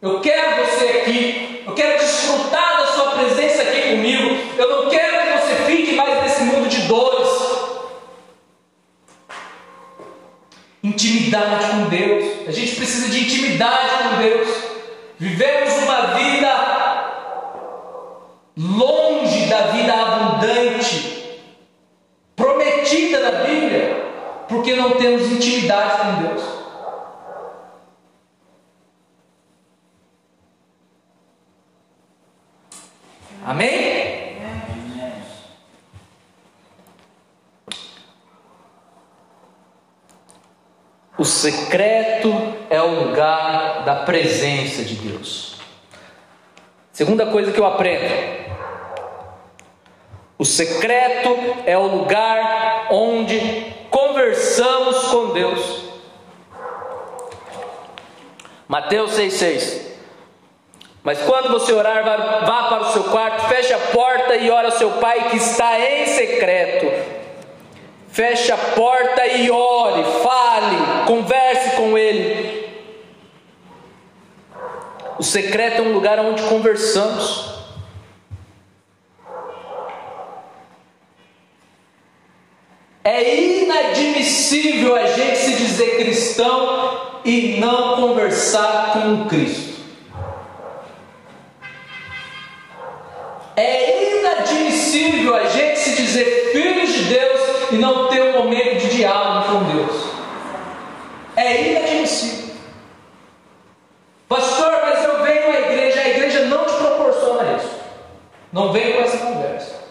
Eu quero A gente precisa de intimidade com Deus. Vivemos uma vida longe da vida abundante, prometida na Bíblia, porque não temos intimidade com Deus. Amém? O secreto o lugar da presença de Deus. Segunda coisa que eu aprendo: o secreto é o lugar onde conversamos com Deus. Mateus 6,6 Mas quando você orar, vá para o seu quarto, feche a porta e ore ao seu pai que está em secreto. Feche a porta e ore, fale, converse com ele. O secreto é um lugar onde conversamos. É inadmissível a gente se dizer cristão e não conversar com Cristo. É inadmissível a gente se dizer filhos de Deus e não ter um momento de diálogo com Deus. É inadmissível. Pastor, Não vem com essa conversa.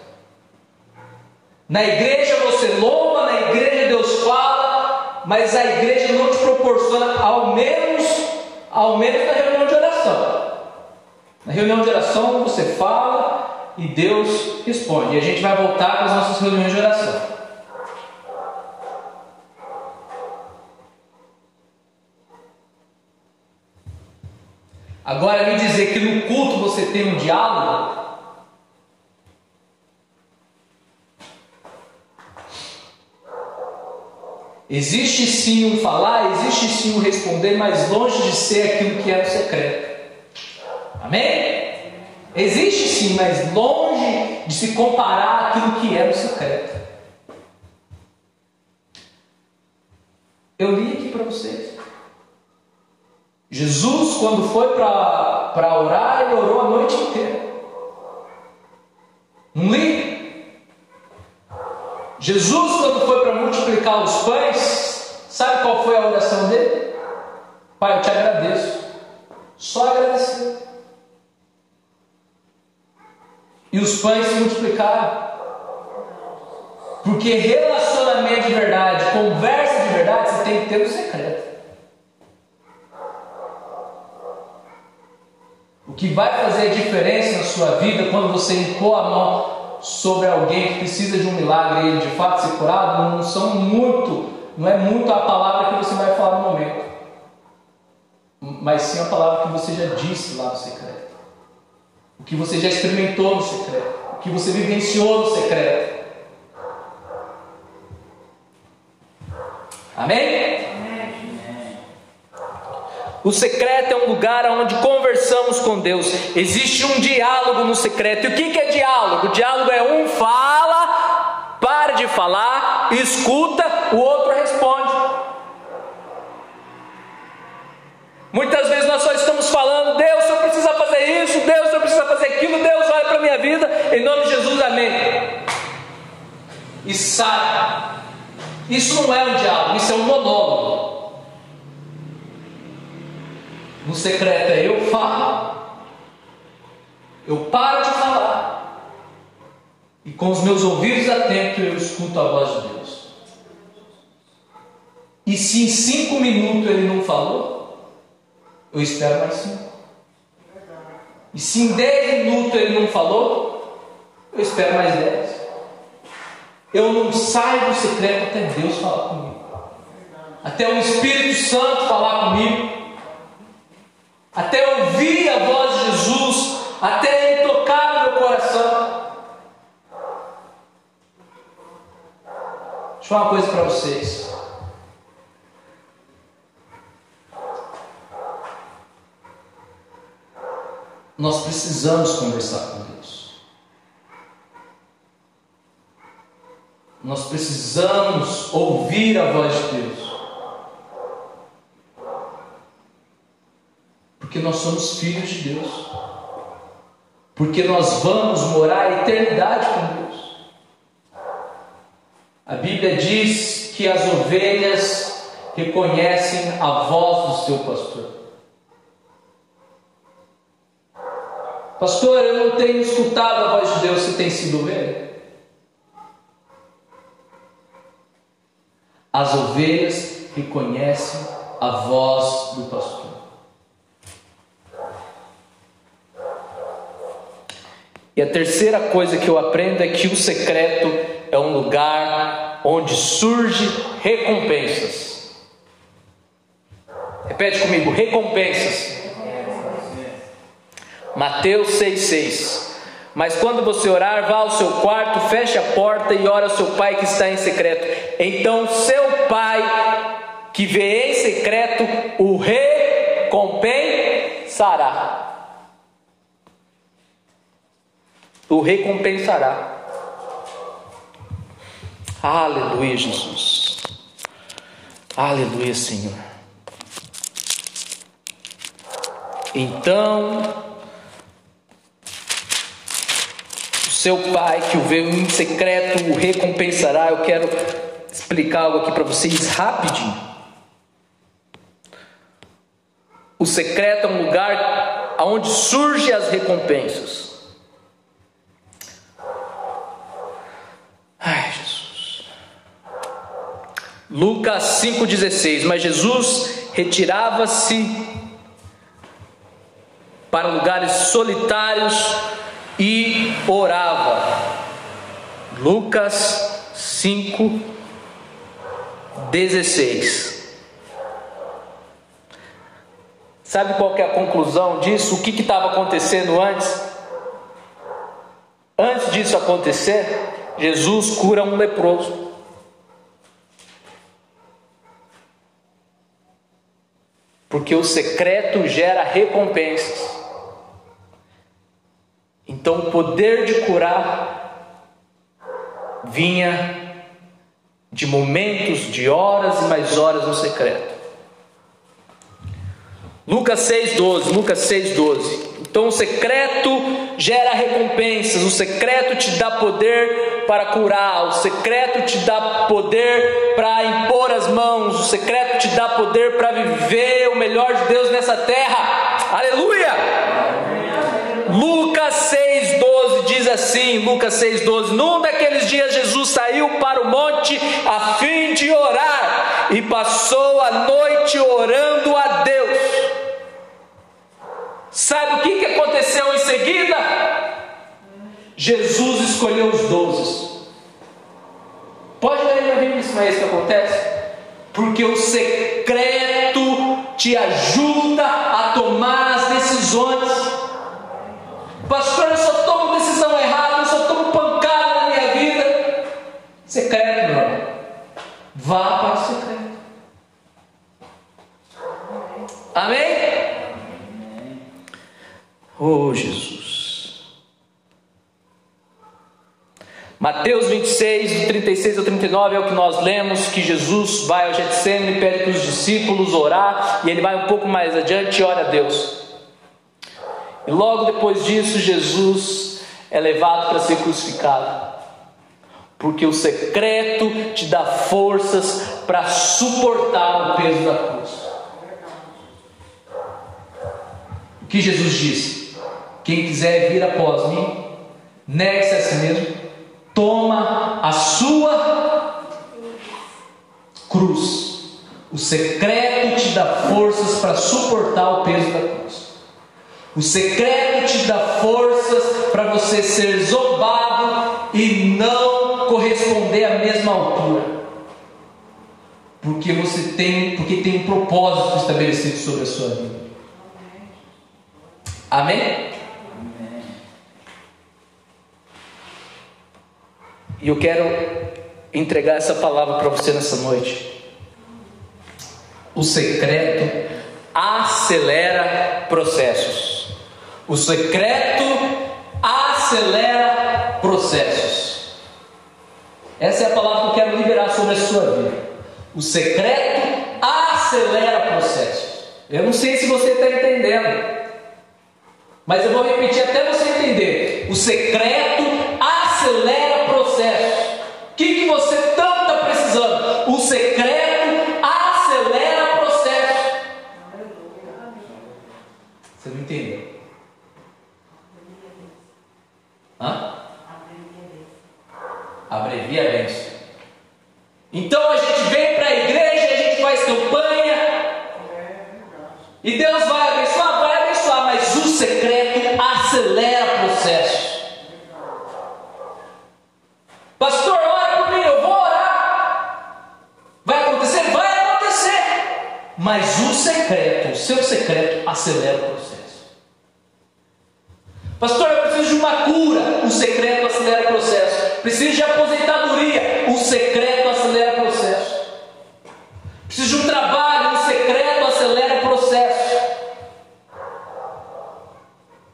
Na igreja você louva, na igreja Deus fala, mas a igreja não te proporciona, ao menos, ao menos na reunião de oração. Na reunião de oração você fala e Deus responde. E a gente vai voltar para as nossas reuniões de oração. Agora, me dizer que no culto você tem um diálogo, Existe sim um falar, existe sim um responder, mas longe de ser aquilo que é o secreto. Amém? Existe sim, mas longe de se comparar aquilo que é o secreto. Eu li aqui para vocês. Jesus, quando foi para orar, ele orou a noite inteira. Não li? Jesus, quando foi para multiplicar os pães, sabe qual foi a oração dele? Pai, eu te agradeço. Só agradecer. E os pães se multiplicaram. Porque relacionamento de verdade, conversa de verdade, você tem que ter um secreto. O que vai fazer a diferença na sua vida quando você impor a mão sobre alguém que precisa de um milagre e ele de fato ser curado, não são muito, não é muito a palavra que você vai falar no momento, mas sim a palavra que você já disse lá no secreto, o que você já experimentou no secreto, o que você vivenciou no secreto. Amém? O secreto é um lugar onde conversamos com Deus. Existe um diálogo no secreto. E o que é diálogo? O diálogo é um fala, para de falar, escuta, o outro responde. Muitas vezes nós só estamos falando, Deus, eu preciso fazer isso, Deus, eu preciso fazer aquilo, Deus, Em nome de Jesus, amém. E sai. Isso não é um diálogo, isso é um monólogo. No secreto é eu falo, eu paro de falar, e com os meus ouvidos atentos eu escuto a voz de Deus. E se em cinco minutos ele não falou, eu espero mais cinco. E se em dez minutos ele não falou, eu espero mais dez. Eu não saio do secreto até Deus falar comigo, até o Espírito Santo falar comigo, até ouvir a voz de Jesus, até Ele tocar no meu coração. Deixa eu falar uma coisa para vocês. Nós precisamos conversar com Deus. Nós precisamos ouvir a voz de Deus. Porque nós somos filhos de Deus. Porque nós vamos morar a eternidade com Deus. A Bíblia diz que as ovelhas reconhecem a voz do seu pastor. Pastor, eu não tenho escutado a voz de Deus, você tem sido ovelha? As ovelhas reconhecem a voz do pastor. E a terceira coisa que eu aprendo é que o secreto é um lugar onde surge recompensas. Repete comigo, recompensas. Mateus 6,6. Mas quando você orar, vá ao seu quarto, feche a porta e ora ao seu pai que está em secreto. Então seu pai que vê em secreto o recompensará. O recompensará. Aleluia, Jesus. Aleluia, Senhor. Então, Seu pai que o vê em secreto o recompensará. Eu quero explicar algo aqui para vocês rapidinho. O secreto é um lugar onde surgem as recompensas. Lucas 5,16. Mas Jesus retirava-se para lugares solitários e orava. Lucas 5, 16. Sabe qual é a conclusão disso? O que estava acontecendo antes? Antes disso acontecer, Jesus cura um leproso. Porque o secreto gera recompensas. Então o poder de curar vinha de momentos, de horas e mais horas no secreto. Lucas 6,12, Lucas 6,12. Então o secreto gera recompensas, o secreto te dá poder para curar, o secreto te dá poder para impor as mãos, o secreto te dá poder para viver o melhor de Deus nessa terra. Aleluia! Lucas 6,12 diz assim: Lucas 6,12: Num daqueles dias Jesus saiu para o monte a fim de orar e passou a noite orando. Sabe o que, que aconteceu em seguida? Jesus escolheu os doze. Pode ler na Bíblia isso não é isso que acontece? Porque o secreto te ajuda a tomar as decisões. Pastor, eu só tomo decisão errada, eu só tomo pancada na minha vida. Secreto, meu Vá para o secreto. Amém? Oh, Jesus. Mateus 26, do 36 ao 39 é o que nós lemos, que Jesus vai ao Getsemane, pede para os discípulos orar, e ele vai um pouco mais adiante e ora a Deus. E logo depois disso, Jesus é levado para ser crucificado. Porque o secreto te dá forças para suportar o peso da cruz. O que Jesus disse? Quem quiser vir após mim, negue-se a si mesmo, toma a sua cruz. O secreto te dá forças para suportar o peso da cruz. O secreto te dá forças para você ser zombado e não corresponder à mesma altura. Porque você tem, porque tem um propósito estabelecido sobre a sua vida. Amém? E eu quero entregar essa palavra para você nessa noite. O secreto acelera processos. O secreto acelera processos. Essa é a palavra que eu quero liberar sobre a sua vida. O secreto acelera processos. Eu não sei se você está entendendo, mas eu vou repetir até você entender. O secreto acelera Você não entendeu? Hã? Abrevia a. Então a gente vem para a igreja, a gente faz campanha. E Deus vai abençoar, vai abençoar, mas o secreto acelera processos. Pastor, Mas o secreto, o seu secreto acelera o processo. Pastor, eu preciso de uma cura. O secreto acelera o processo. Preciso de aposentadoria. O secreto acelera o processo. Preciso de um trabalho. O secreto acelera o processo.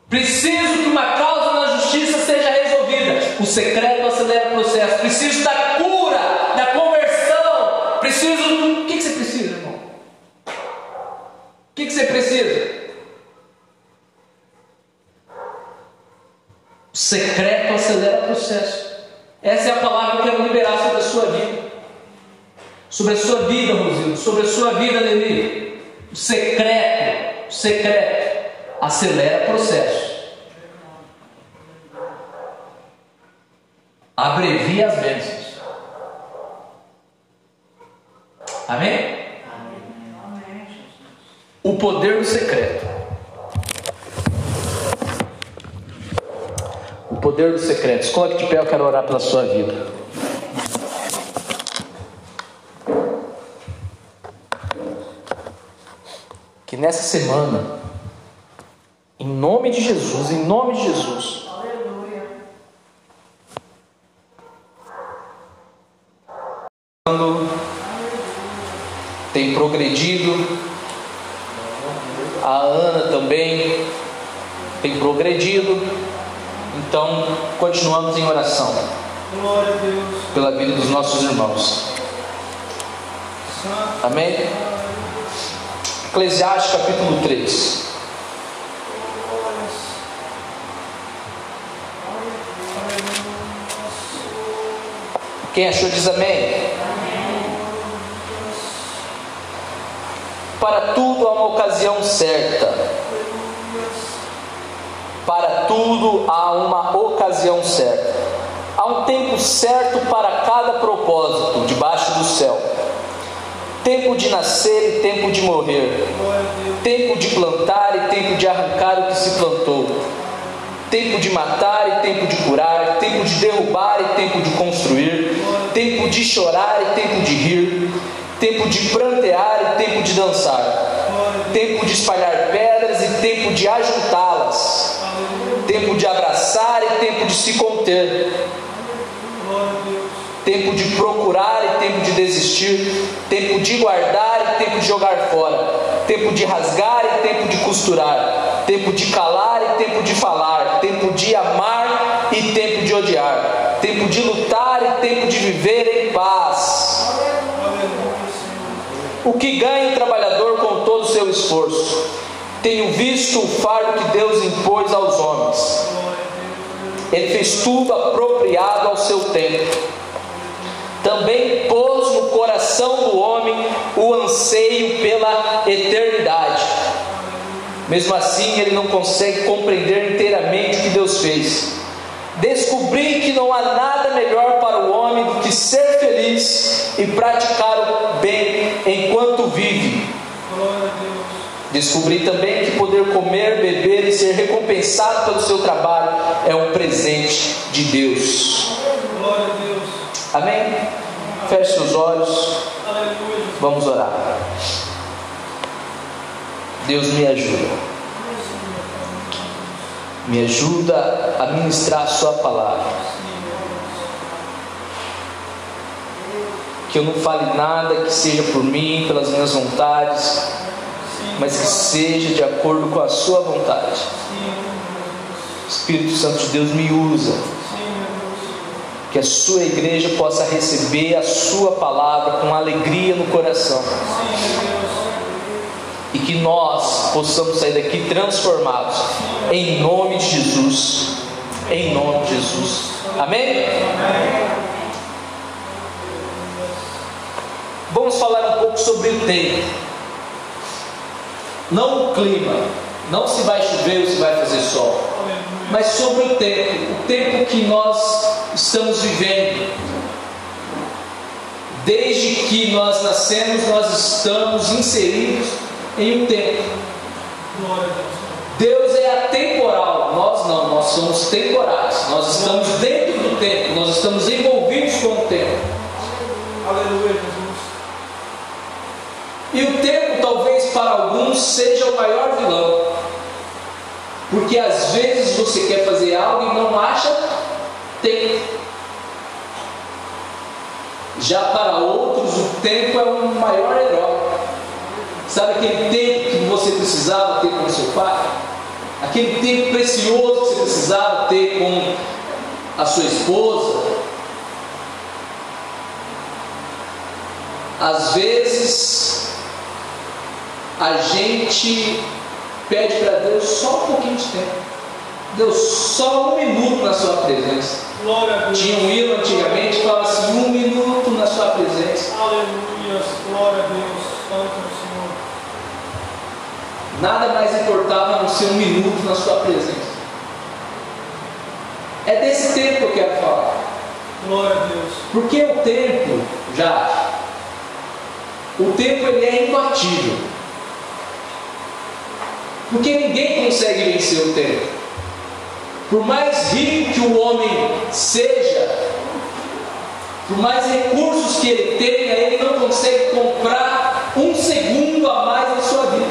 Preciso que uma causa na justiça seja resolvida. O secreto acelera o processo. Preciso da cura, da conversão. Preciso. O que, que você precisa, irmão? O que, que você precisa? O secreto acelera o processo. Essa é a palavra que eu quero liberar sobre a sua vida. Sobre a sua vida, Rosildo. Sobre a sua vida, Lili. O secreto, o secreto acelera o processo. Abrevia as bênçãos. Amém? O poder do secreto. O poder dos secretos. Coloque de pé, eu quero orar pela sua vida. Que nessa semana, em nome de Jesus, em nome de Jesus, tem progredido, a Ana também tem progredido. Então, continuamos em oração Glória a Deus. pela vida dos nossos irmãos. Amém? Eclesiastes capítulo 3. Quem achou diz amém. Para tudo há uma ocasião certa. Para tudo há uma ocasião certa. Há um tempo certo para cada propósito debaixo do céu. Tempo de nascer e tempo de morrer. Tempo de plantar e tempo de arrancar o que se plantou. Tempo de matar e tempo de curar. Tempo de derrubar e tempo de construir. Tempo de chorar e tempo de rir. Tempo de prantear e tempo de dançar. Tempo de espalhar pedras e tempo de ajuntá-las. Tempo de abraçar e tempo de se conter. Tempo de procurar e tempo de desistir. Tempo de guardar e tempo de jogar fora. Tempo de rasgar e tempo de costurar. Tempo de calar e tempo de falar. Tempo de amar e tempo de odiar. Tempo de lutar e tempo de viver em paz. O que ganha o trabalhador com todo o seu esforço? Tenho visto o fardo que Deus impôs aos homens. Ele fez tudo apropriado ao seu tempo. Também pôs no coração do homem o anseio pela eternidade. Mesmo assim, ele não consegue compreender inteiramente o que Deus fez. Descobri que não há nada melhor para o homem do que ser feliz e praticar o bem enquanto vive. Descobri também que poder comer, beber e ser recompensado pelo seu trabalho é um presente de Deus. Glória a Deus. Amém? Feche seus olhos, Aleluia. vamos orar. Deus me ajuda. Me ajuda a ministrar a Sua palavra. Que eu não fale nada que seja por mim, pelas minhas vontades, mas que seja de acordo com a Sua vontade. Espírito Santo de Deus me usa. Que a sua igreja possa receber a sua palavra com alegria no coração. E que nós possamos sair daqui transformados. Em nome de Jesus. Em nome de Jesus. Amém? Vamos falar um pouco sobre o tempo. Não o clima. Não se vai chover ou se vai fazer sol. Mas sobre o tempo. O tempo que nós estamos vivendo. Desde que nós nascemos, nós estamos inseridos em um tempo. Deus. É atemporal, nós não, nós somos temporais. Nós estamos dentro do tempo, nós estamos envolvidos com o tempo. Aleluia, Jesus. E o tempo, talvez para alguns, seja o maior vilão. Porque às vezes você quer fazer algo e não acha tempo. Já para outros, o tempo é o maior herói. Sabe aquele tempo que você precisava ter com seu pai? Aquele tempo precioso que você precisava ter com a sua esposa? Às vezes, a gente pede para Deus só um pouquinho de tempo. Deus, só um minuto na sua presença. Tinha um hino antigamente que falava assim: um minuto na sua presença. Aleluia. Glória a Deus. Santo. Nada mais importava a não ser um minuto na sua presença. É desse tempo que eu quero falar. Glória a Deus. Porque o tempo, já, o tempo ele é imbatível. Porque ninguém consegue vencer o tempo. Por mais rico que o homem seja, por mais recursos que ele tenha, ele não consegue comprar um segundo a mais na sua vida.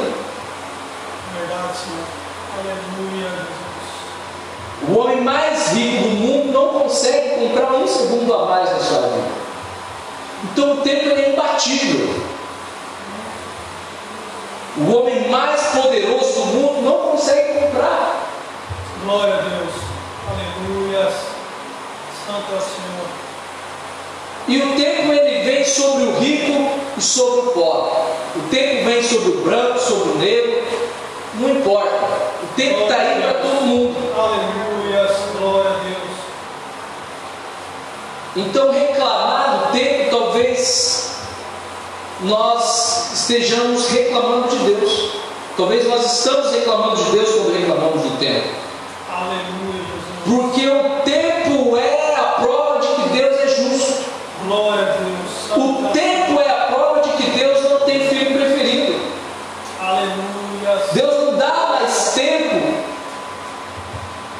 Verdade, Senhor. Aleluia, Jesus. O homem mais rico do mundo não consegue comprar um segundo a mais na sua vida. Então o tempo é imbatível. O homem mais poderoso do mundo não consegue comprar. Glória a Deus. Aleluia. Santo é o Senhor. E o tempo ele vem sobre o rico e sobre o pobre. O tempo vem sobre o branco, sobre o negro. Não importa. O tempo está aí para todo mundo. Aleluia. Glória a Deus. Então reclamar do tempo talvez nós estejamos reclamando de Deus. Talvez nós estamos reclamando de Deus quando reclamamos do tempo. Aleluia. Porque o tempo é a prova de que Deus é justo. Glória a Deus. O Santo. tempo é a prova de que Deus não tem filho preferido. Aleluia. Deus não dá mais tempo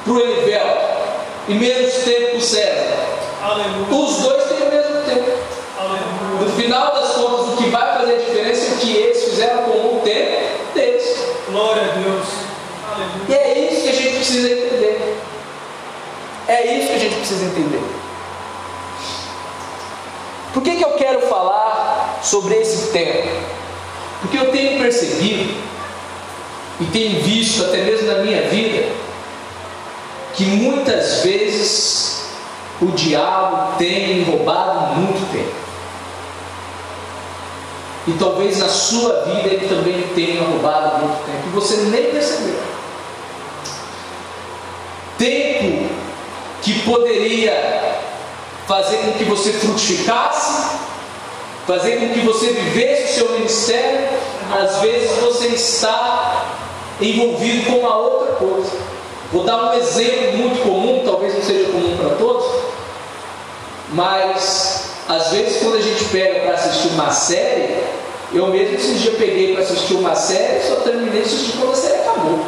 para o Elivelto e menos tempo para o César. Aleluia. Os dois têm o mesmo tempo. Aleluia. No final das contas, o que vai fazer a diferença é o que eles fizeram com o tempo deles. Glória a Deus. E Aleluia. é isso que a gente precisa entender. É isso que a gente precisa entender. Por que, que eu quero falar sobre esse tempo? Porque eu tenho percebido e tenho visto até mesmo na minha vida que muitas vezes o diabo tem roubado muito tempo. E talvez na sua vida ele também tenha roubado muito tempo. E você nem percebeu. Tempo que poderia fazer com que você frutificasse, fazer com que você vivesse o seu ministério, às vezes você está envolvido com uma outra coisa. Vou dar um exemplo muito comum, talvez não seja comum para todos, mas às vezes quando a gente pega para assistir uma série, eu mesmo esses dias peguei para assistir uma série, só terminei de assistir quando a série acabou.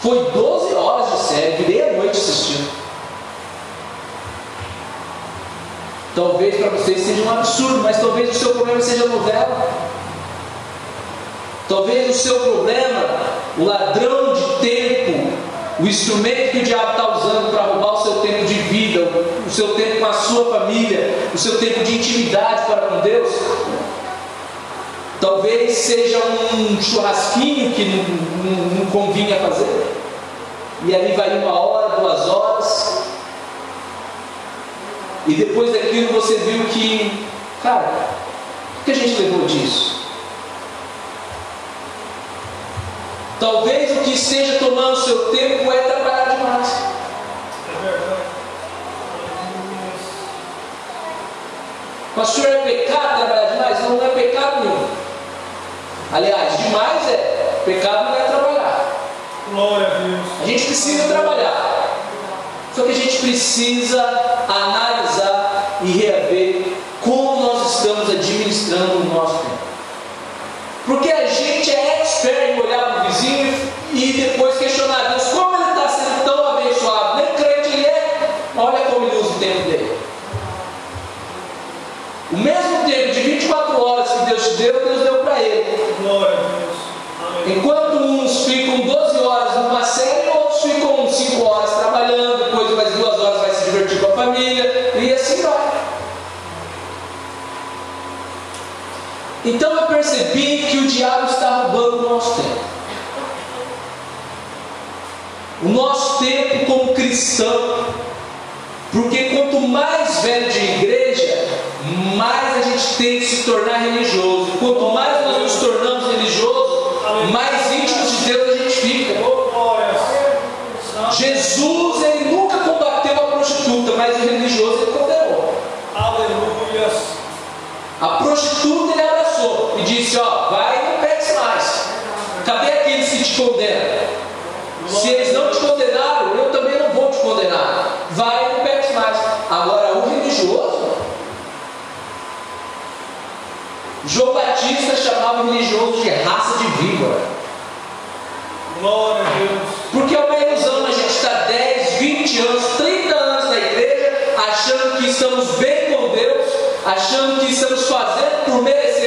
Foi 12 horas de série, virei a noite assistindo. Talvez para vocês seja um absurdo, mas talvez o seu problema seja novela. Talvez o seu problema, o ladrão o instrumento que o diabo está usando para roubar o seu tempo de vida, o seu tempo com a sua família, o seu tempo de intimidade para com Deus, talvez seja um churrasquinho que não, não, não convinha fazer. E ali vai uma hora, duas horas, e depois daquilo você viu que, cara, o que a gente levou disso? Talvez o que esteja tomando seu tempo é trabalhar demais. É verdade. Pastor, é pecado trabalhar demais? Não, não é pecado nenhum. Aliás, demais é. Pecado não é trabalhar. Glória a Deus. A gente precisa trabalhar. Só que a gente precisa analisar e reaver como nós estamos administrando o nosso tempo. Porque a gente é expert em olhar para o vizinho e depois questionar Deus como ele está sendo tão abençoado. Nem crente ele é, olha como ele usa o tempo dele. O mesmo tempo de 24 horas que Deus te deu, Deus deu para ele. Glória a Deus. Amém. Enquanto uns ficam 12 horas numa série, outros ficam 5 horas trabalhando, depois mais 2 horas vai se divertir com a família, e assim vai. Então eu percebi que o diabo está roubando o nosso tempo. O nosso tempo como cristão. Porque quanto mais velho de igreja, mais a gente tem que se tornar religioso. Quanto mais nós nos tornamos religiosos, mais íntimos de Deus a gente fica. Jesus ele nunca combateu a prostituta, mas o religioso ele condenou. Aleluias. A prostituta e disse: Ó, vai e não peques mais. Cadê aqueles que te condenam? Se eles não te condenaram, eu também não vou te condenar. Vai e não peques mais. Agora, o religioso, João Batista chamava o religioso de raça de víbora. Glória a Deus. Porque é uma ilusão a gente estar 10, 20 anos, 30 anos na igreja, achando que estamos bem com Deus, achando que estamos fazendo por merecer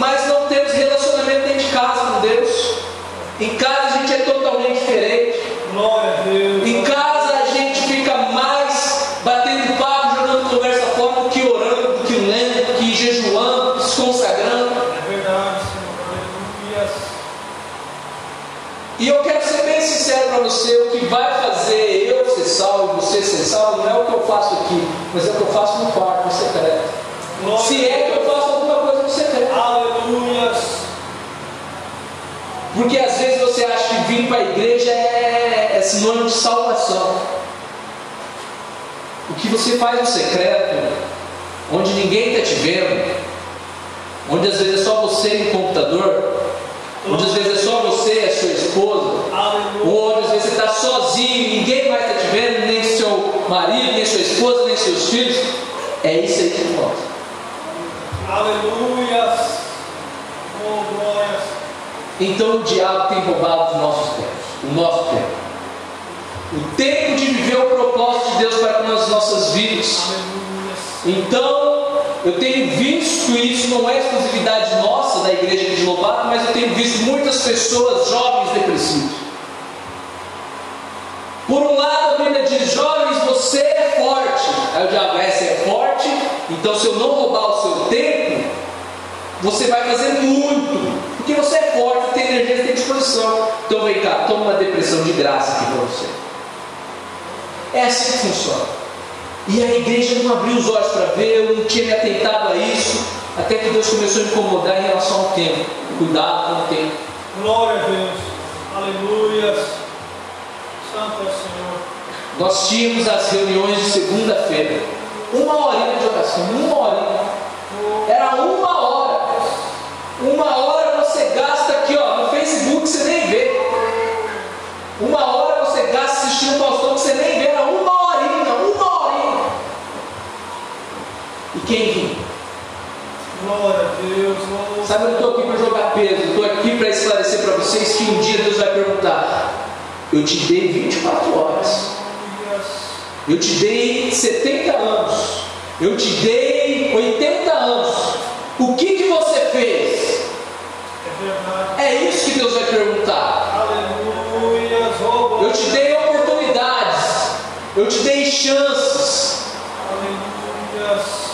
mas não temos relacionamento dentro de casa com Deus. Em casa a gente é totalmente diferente. Glória a Deus. Em casa a gente fica mais batendo papo, jogando conversa fora do que orando, do que lendo, do que jejuando, do que se consagrando. É verdade, Senhor. E eu quero ser bem sincero para você, o que vai fazer eu ser salvo e você ser salvo não é o que eu faço aqui, mas é o que eu faço no quarto, no secreto. Se é que eu faço alguma coisa no secreto. Aleluias. Porque às vezes você acha que vir para a igreja é, é sinônimo de salvação. O que você faz no secreto, onde ninguém está te vendo, onde às vezes é só você no computador, onde às vezes é só você e a sua esposa, Aleluia. ou onde às vezes você está sozinho, ninguém mais está te vendo, nem seu marido, nem sua esposa, nem seus filhos, é isso aí que importa. Aleluias. Então o diabo tem roubado os nossos tempos, o nosso tempo. O tempo de viver o propósito de Deus para com as nossas vidas. Então, eu tenho visto isso, não é exclusividade nossa da igreja de Lobato, mas eu tenho visto muitas pessoas jovens depressivos. Por um lado, a Bíblia diz: jovens, você é forte. Aí o diabo, é, você é forte, então se eu não roubar o seu tempo, você vai fazer muito. Porque você é forte, tem energia, tem disposição. Então vem cá, toma uma depressão de graça aqui para você. É assim que funciona. E a igreja não abriu os olhos para ver, eu não tinha me atentado a isso, até que Deus começou a incomodar em relação ao tempo. Cuidado com o tempo. Glória a Deus. Aleluias. Santo é o Senhor. Nós tínhamos as reuniões de segunda-feira. Uma horinha de oração, uma horinha. Era uma hora. Uma hora Uma hora você gasta assistindo o Faustão que você nem vê. Era uma horinha, uma horinha. E quem vinha? Glória a Deus. Oh, Sabe, eu não estou aqui para jogar peso, eu estou aqui para esclarecer para vocês que um dia Deus vai perguntar: Eu te dei 24 horas, eu te dei 70 anos, eu te dei 80 anos, o que, que você fez? É verdade. É isso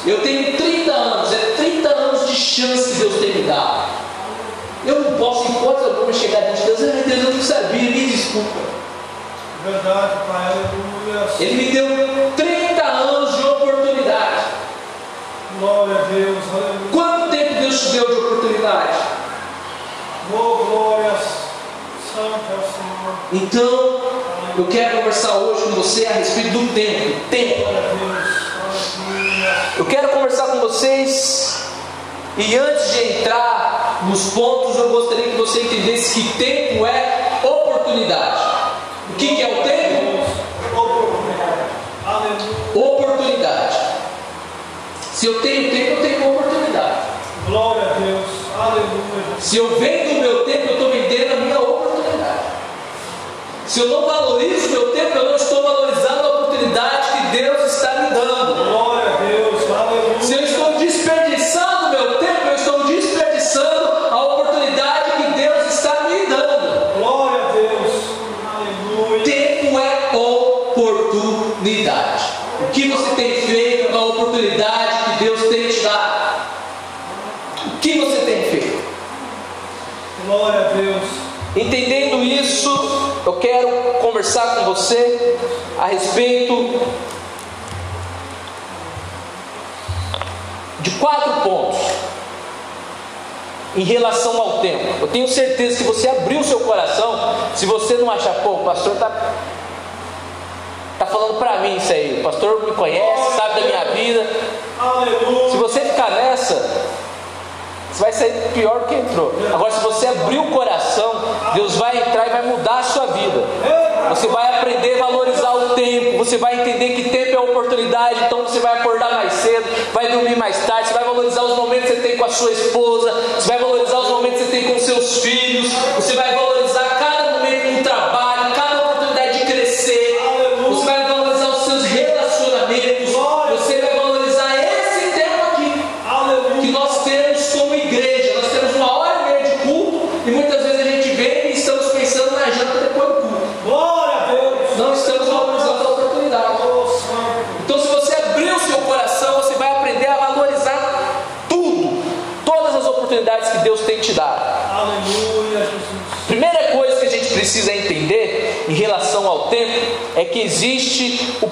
Eu tenho 30 anos, é 30 anos de chance que Deus tem me dado. Eu não posso, em hipótese alguma, chegar diante de Deus, ai Deus, eu não sabia, me desculpa. Verdade, Pai. Aleluias. Ele me deu 30 anos de oportunidade. Glória a Deus. Aleluia. Quanto tempo Deus te deu de oportunidade? Oh, glórias. Santo é o Senhor. Então, eu quero conversar hoje com você a respeito do tempo. Tempo. Glória a Deus. Eu quero conversar com vocês e antes de entrar nos pontos, eu gostaria que você entendesse que tempo é oportunidade. O que, que é o tempo? Oportunidade. Oportunidade. Se eu tenho tempo, eu tenho oportunidade. Glória a Deus. Aleluia. Se eu vendo o meu tempo, eu estou vendendo a minha oportunidade. Se eu não valorizo o meu tempo, eu não estou valorizando a oportunidade que Deus está me dando. Glória Entendendo isso, eu quero conversar com você a respeito de quatro pontos em relação ao tempo. Eu tenho certeza que você abriu o seu coração, se você não achar, pô, o pastor está tá falando para mim isso aí, o pastor me conhece, sabe da minha vida. Se você ficar nessa, você vai sair pior do que entrou. Agora, se você abrir o coração, Deus vai entrar e vai mudar a sua vida. Você vai aprender a valorizar o tempo. Você vai entender que tempo é oportunidade. Então você vai acordar mais cedo, vai dormir mais tarde. Você vai valorizar os momentos que você tem com a sua esposa. Você vai valorizar os momentos que você tem com seus filhos. Você vai valorizar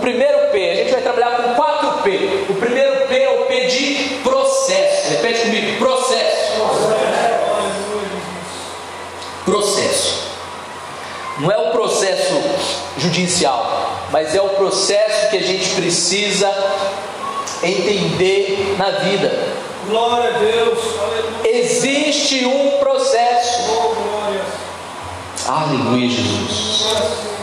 primeiro P. A gente vai trabalhar com quatro P. O primeiro P é o P de processo. Repete comigo: processo. Processo. Não é o processo judicial, mas é o processo que a gente precisa entender na vida. Glória a Deus. Aleluia. Existe um processo. Oh, glórias. Aleluia, Jesus.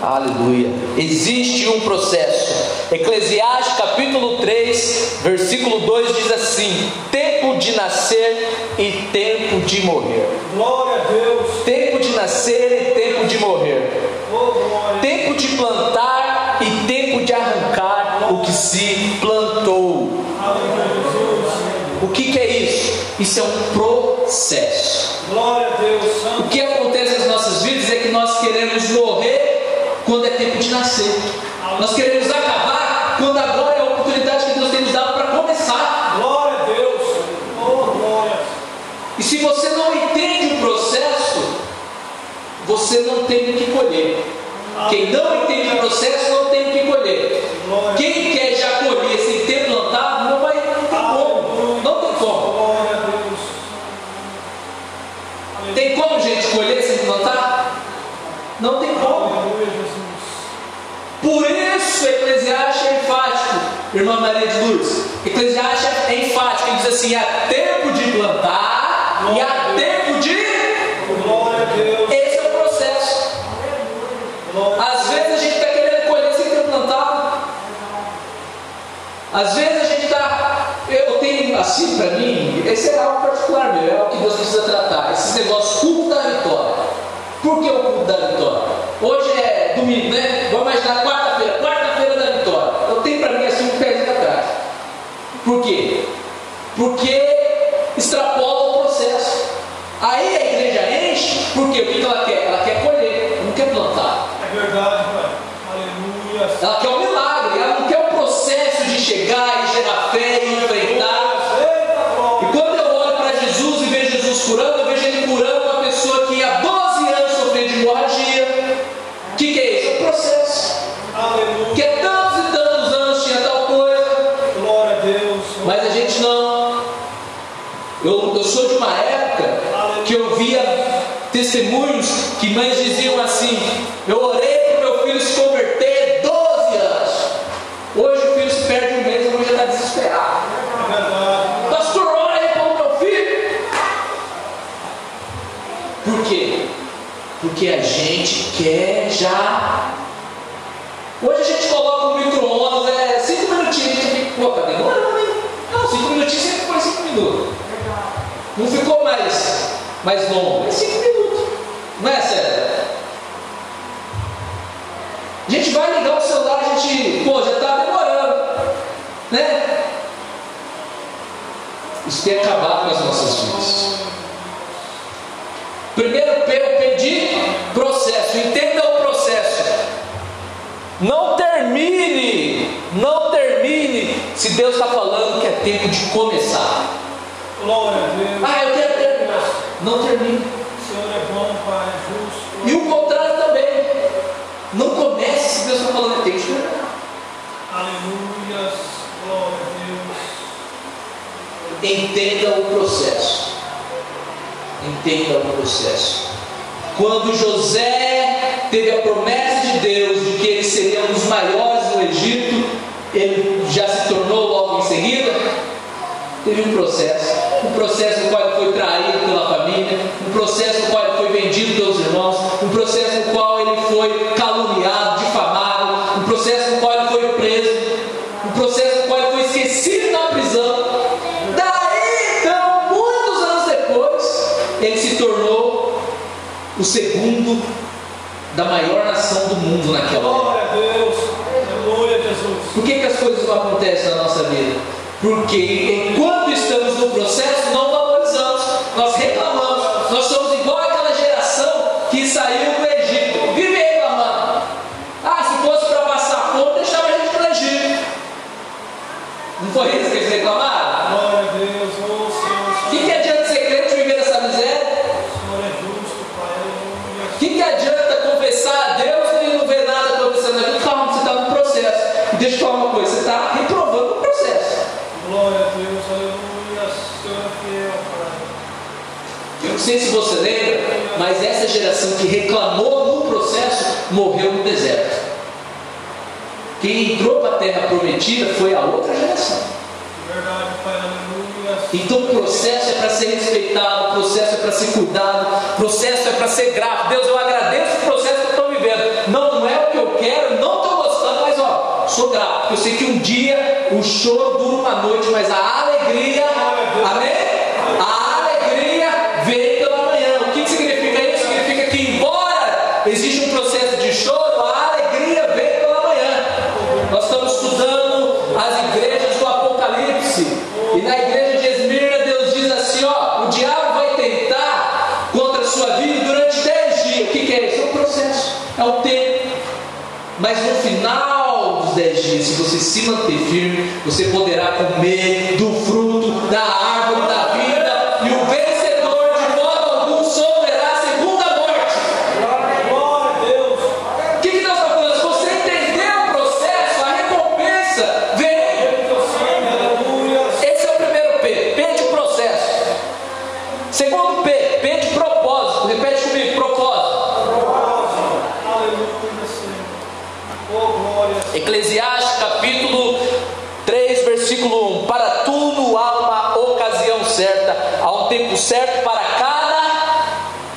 Aleluia. Existe um processo. Eclesiastes capítulo 3, versículo 2 diz assim: Tempo de nascer e tempo de morrer. Glória a Deus. Tempo de nascer e tempo de morrer. Oh. Tempo de plantar e tempo de arrancar o que se plantou. O que, que é isso? Isso é um processo. Glória a Deus. O que acontece nas nossas vidas é que nós queremos morrer quando é tempo de nascer. Nós queremos acabar quando agora é a oportunidade que Deus tem nos dado para começar. Glória a Deus. Oh, glória. E se você não entende o processo, você não tem o que colher. Quem não entende o processo não tem o que colher. Quem quer já colher sem Irmã Maria de Lourdes. Eclesiastes é enfático, ele diz assim: há tempo de plantar Glória e há tempo de. Glória a Deus. Esse é o processo. Glória. Às vezes a gente está querendo colher sem ter plantado. Às vezes a gente está. Eu tenho, assim, para mim, esse é algo particular meu, é o que Deus precisa tratar. Esses negócios, culto da vitória. Por que o culto da vitória? Hoje é domingo, né? Vamos imaginar quarta-feira. Quarta Por quê? Porque mais, longo, é cinco minutos. Não é, César? A gente vai ligar o celular, a gente, pô, já está demorando, né? Isso tem acabado com as nossas vidas. Primeiro P, eu pedi processo. Entenda o processo. Não termine, não termine se Deus está falando que é tempo de começar. Glória a Deus. Ah. Não termine. O Senhor é bom, Pai, justo. E o contrário também. Não comece se Deus está falando tem que. Aleluia. Glória a Deus. Entenda o processo. Entenda o processo. Quando José teve a promessa de Deus de que ele seria um dos maiores no Egito, ele já se tornou logo em seguida. Teve um processo, um processo no qual ele foi traído pela família, um processo no qual ele foi vendido pelos irmãos, um processo no qual ele foi caluniado, difamado, um processo no qual ele foi preso, um processo no qual ele foi esquecido na prisão. Daí, então, muitos anos depois, ele se tornou o segundo da maior nação do mundo naquela época. Glória a Deus. Aleluia, Jesus. Por que, que as coisas não acontecem na nossa vida? Porque enquanto estamos no processo, geração que reclamou no processo morreu no deserto. Quem entrou para a terra prometida foi a outra geração. Então o processo é para ser respeitado, o processo é para ser cuidado, o processo é para ser grato. Deus, eu agradeço o processo que eu estou vivendo. Não, não é o que eu quero, não estou gostando, mas ó, sou grato. Porque eu sei que um dia o choro dura uma noite, mas a alegria, amém? A exista um processo de choro, a alegria vem pela manhã. Nós estamos estudando as igrejas do Apocalipse. E na igreja de Esmirna, Deus diz assim: ó, o diabo vai tentar contra a sua vida durante 10 dias. O que, que é isso? É um processo, é o tempo. Mas no final dos 10 dias, se você se manter firme, você poderá comer do fruto da árvore da vida. E o vencedor, de modo algum, sofrerá a segunda morte. Glória a Deus. O que, que Deus está falando? Se você entender o processo, a recompensa vem. Teu sangue. Aleluia. Esse é o primeiro P. P de processo. Segundo P, P de propósito. Repete comigo, propósito. Aleluia, Senhor. Oh, glória. Eclesiastes capítulo 3, versículo 1. Para tudo há uma ocasião certa Há um tempo certo para cada.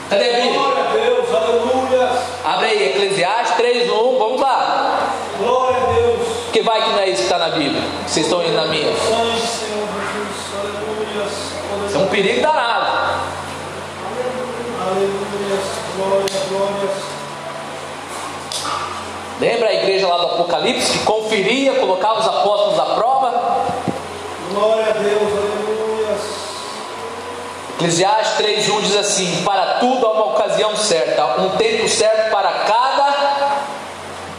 Cadê a Bíblia? Glória a Deus, aleluia. Abre aí, Eclesiastes 3:1, vamos lá. Glória a Deus. Porque vai que não é isso que está na Bíblia. que Vocês estão indo na minha. Sangue, Senhor Jesus, aleluia. Isso é um perigo danado. Aleluia, glória, glória. Lembra a igreja lá do Apocalipse que conferia, colocava os apóstolos à prova? Glória a Deus, aleluia. Eclesiastes 3:1 diz assim: Para tudo há uma ocasião certa, um tempo certo para cada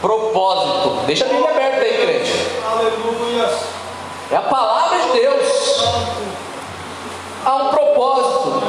propósito. Deixa a Bíblia aberta aí, crente. Aleluia. É a palavra de Deus. Há um propósito.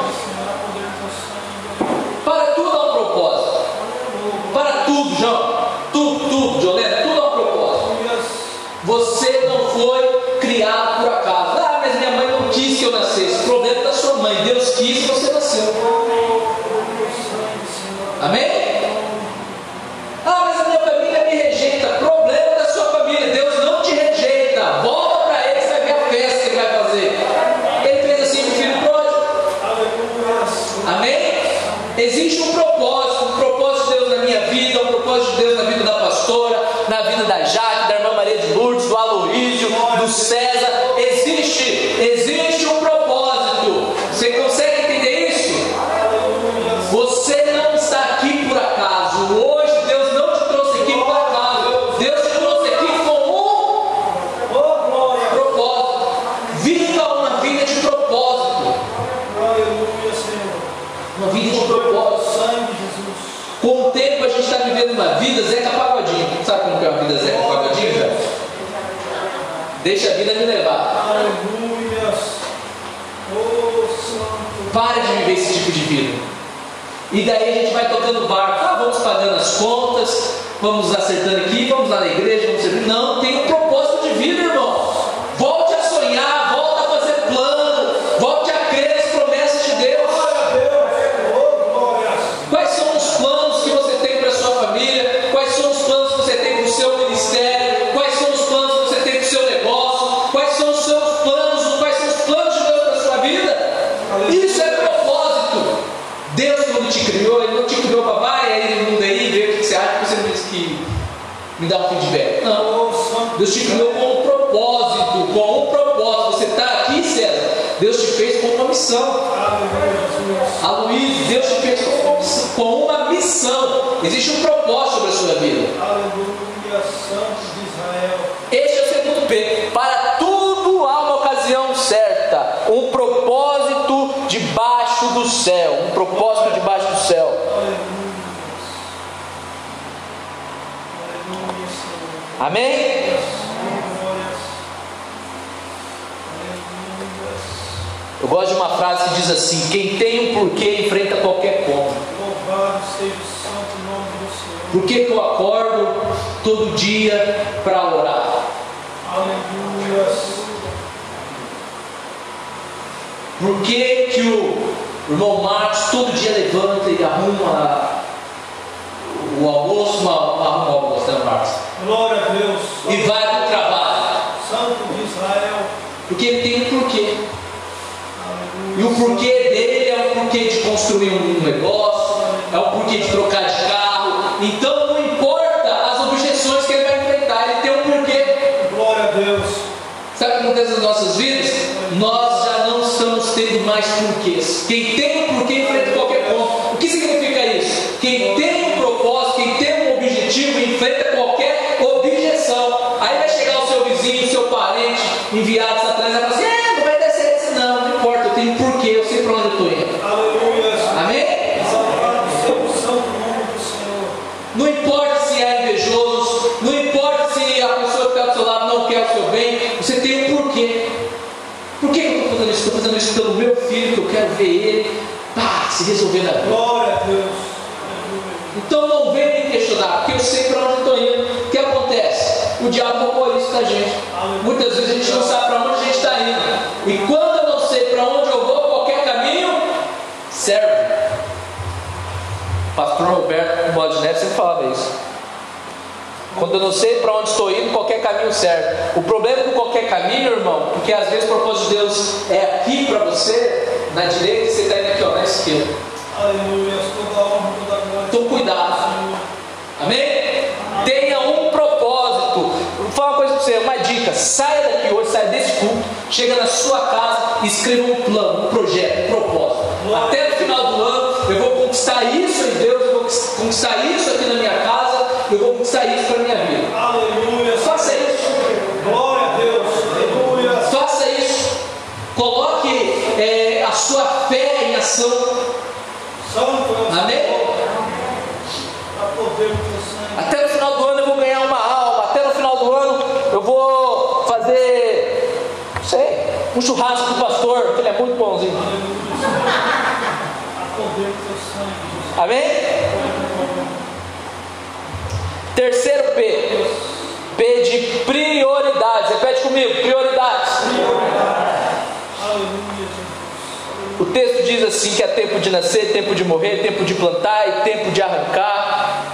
Deixa a vida me levar. Aleluia. Oh, Santo. Pare de viver esse tipo de vida. E daí a gente vai tocando barco. Ah, vamos pagando as contas, vamos acertando aqui, vamos lá na igreja, vamos servir. Não, tem um propósito Deus te criou com um propósito, com um propósito. Você está aqui, César. Deus te fez com uma missão. Aloysio, Deus te fez com uma missão- com uma missão. Existe um propósito sobre a sua vida. Aleluia, Santo de Israel. Este é o segundo P. Para tudo há uma ocasião certa. Um propósito debaixo do céu. Um propósito debaixo do céu. Amém? Glórias. Aleluia. Eu gosto de uma frase que diz assim: Quem tem um porquê enfrenta qualquer como. Louvado seja o santo nome do Senhor. Por que, que eu acordo todo dia para orar? Aleluia. Por que, que o irmão Marcos todo dia levanta e arruma o almoço, arruma o almoço, né, Marcos? Glória a Deus. E vai para o trabalho? Santo de Israel. Porque ele tem um porquê. Aleluia. E o porquê dele é um porquê de construir um negócio, é um porquê de trocar de carro. Então não importa as objeções que ele vai enfrentar, ele tem um porquê. Glória a Deus. Sabe o que acontece nas nossas vidas? Nós já não estamos tendo mais porquês. Quem tem um porquê enfrenta qualquer ponto. O que significa isso? Quem tem um propósito, quem tem um objetivo, enfrenta qualquer objeção. Aí vai chegar o seu vizinho, o seu parente, enviados isso? Pelo meu filho, que eu quero ver ele pá, se resolver na vida. Glória a Deus. Aleluia. Então não vem me questionar, porque eu sei para onde estou indo. O que acontece? O diabo roubou isso da gente. Muitas vezes a gente não sabe para onde a gente está indo. E quando eu não sei para onde eu vou, qualquer caminho serve. O pastor Roberto Bode Neves sempre falava isso. Quando eu não sei para onde estou indo, qualquer caminho serve. O problema com qualquer caminho, irmão, porque às vezes o propósito de Deus é aqui para você, na direita e você está indo aqui, ó, na esquerda. Aleluia. Então cuidado. Amém? Tenha um propósito. Vou falar uma coisa para você, uma dica. Saia daqui hoje, saia desse culto, chega na sua casa e escreva um plano, um projeto, um propósito. Até no final do ano, eu vou conquistar isso em Deus, eu vou conquistar isso aqui na minha casa, eu vou conquistar isso para a minha vida. Aleluia. Faça isso. Glória a Deus. Aleluia. Faça isso. Coloque é, a sua fé em ação. Santo é Amém? Sangue. Até no final do ano eu vou ganhar uma alma. Até no final do ano eu vou fazer, não sei, um churrasco do pastor, que ele é muito bonzinho. Aleluia. Terceiro P. P de prioridades. Repete comigo, prioridades. O texto diz assim que é tempo de nascer, tempo de morrer, tempo de plantar e tempo de arrancar.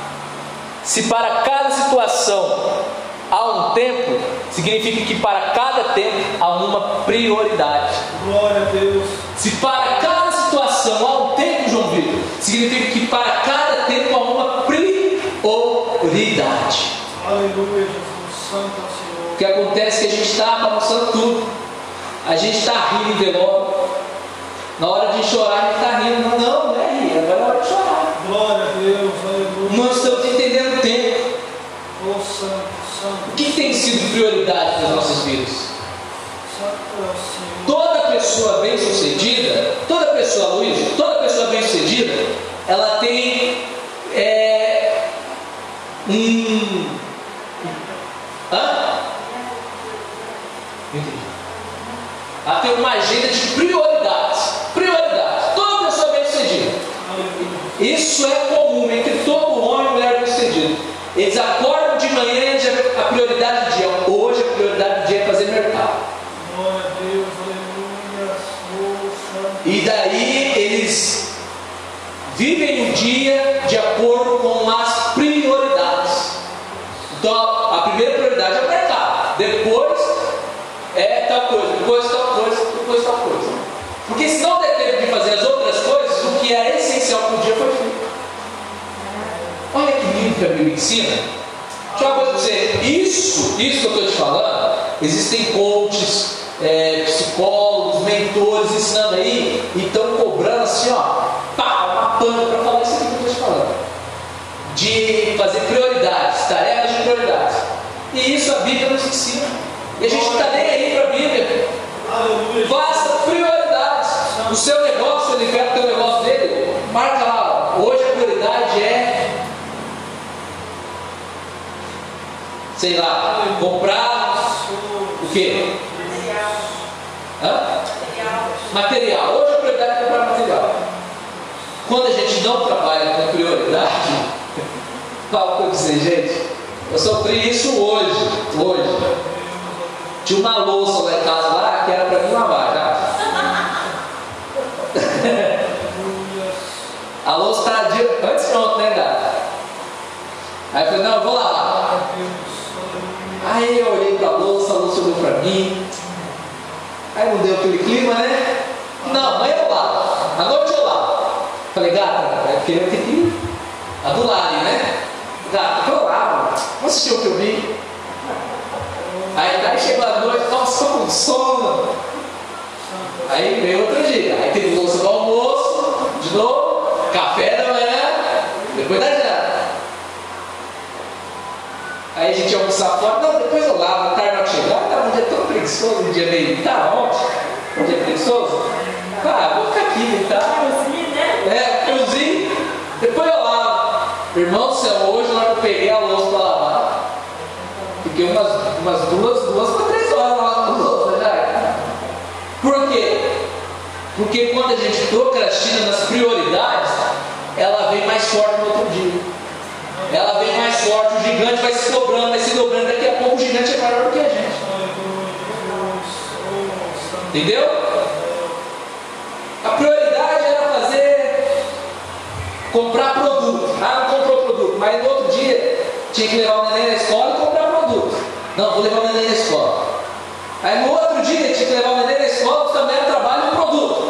Se para cada situação há um tempo, significa que para cada tempo há uma prioridade. Glória a Deus. Se para cada situação há um tempo, João Vitor, significa que prioridade. Aleluia, Jesus. Santo é Senhor. O que acontece é que a gente está balançando tudo. A gente está rindo em velório. Na hora de chorar, a gente está rindo. Não, não, não é rir, agora é hora de chorar. Glória a Deus. Aleluia. Não estamos entendendo o tempo. Oh, Santo, Santo. O que tem sido prioridade nas nossas vidas? Santo é. Toda pessoa bem-sucedida, toda pessoa, Luiz, toda pessoa bem-sucedida, ela tem é, um. Hã? Não entendi. Ela tem uma agenda de prioridades. Prioridades. Toda pessoa bem-sucedida. Aleluia. Isso é comum entre todo homem e mulher bem-sucedido. Eles acordam de manhã e a prioridade do dia. Hoje a prioridade do dia é fazer mercado. Glória a Deus. Aleluia. Santo. E daí eles vivem o dia de acordo com as prioridades. Então a a primeira prioridade é o mercado. Depois é tal coisa, depois tal coisa, depois tal coisa. Porque se não der tempo de fazer as outras coisas, o que era essencial para o dia foi feito. Olha que lindo que a Bíblia ensina. Deixa eu uma coisa para você. Isso, isso que eu estou te falando, existem coaches, é, psicólogos, mentores ensinando aí e estão cobrando assim, ó, pá, uma pano para falar isso aqui que eu estou te falando. De fazer prioridades, tarefas de prioridades. E isso a Bíblia nos ensina. E a gente não está nem aí para a Bíblia. Faça prioridades. O seu negócio, ele quer o teu negócio dele, marca lá. ó. Hoje a prioridade é, sei lá, comprar o quê? Hã? Material. Hoje a prioridade é comprar material. Quando a gente não trabalha com prioridade, fala para dizer, gente, eu sofri isso hoje. Hoje. Tinha uma louça lá em casa lá que era para mim lavar já. A louça estava dia antes pronto, né, gata? Aí eu falei, não, eu vou lavar. Glória a Deus. Aleluia. Aí eu olhei para a louça, a louça olhou para mim. Aí não deu aquele clima, né? Não, amanhã eu lavo. À noite eu lavo. Falei, gata, é porque eu tenho que adular ali, né? Gata, eu lavo. Vamos assistir o que eu vi. Aí, aí chegou a noite, nossa, tô com sono. Aí veio outro dia. Aí teve louça do almoço, de novo, café da manhã, depois da janta. Aí a gente ia almoçar fora, não, depois eu lavo, a tarde vai chegar, tá um dia tão preguiçoso, um dia meio, tá ontem, um dia preguiçoso. Ah, vou ficar aqui, tá? É, friozinho, depois eu lavo. Irmão do céu, hoje na hora que eu peguei a louça para lavar, fiquei umas, umas duas, duas para três horas lavando louça já. Por quê? Porque quando a gente procrastina nas prioridades, ela vem mais forte no outro dia. Ela vem mais forte, o gigante vai se dobrando, vai se dobrando, daqui a pouco o gigante é maior do que a gente. Entendeu? A prioridade era fazer comprar produto. Ah, não comprou produto, mas no outro dia tinha que levar o neném na escola e comprar produto. Não, vou levar o neném na escola. Aí no outro dia tinha que levar o neném na escola, também era trabalho e produto.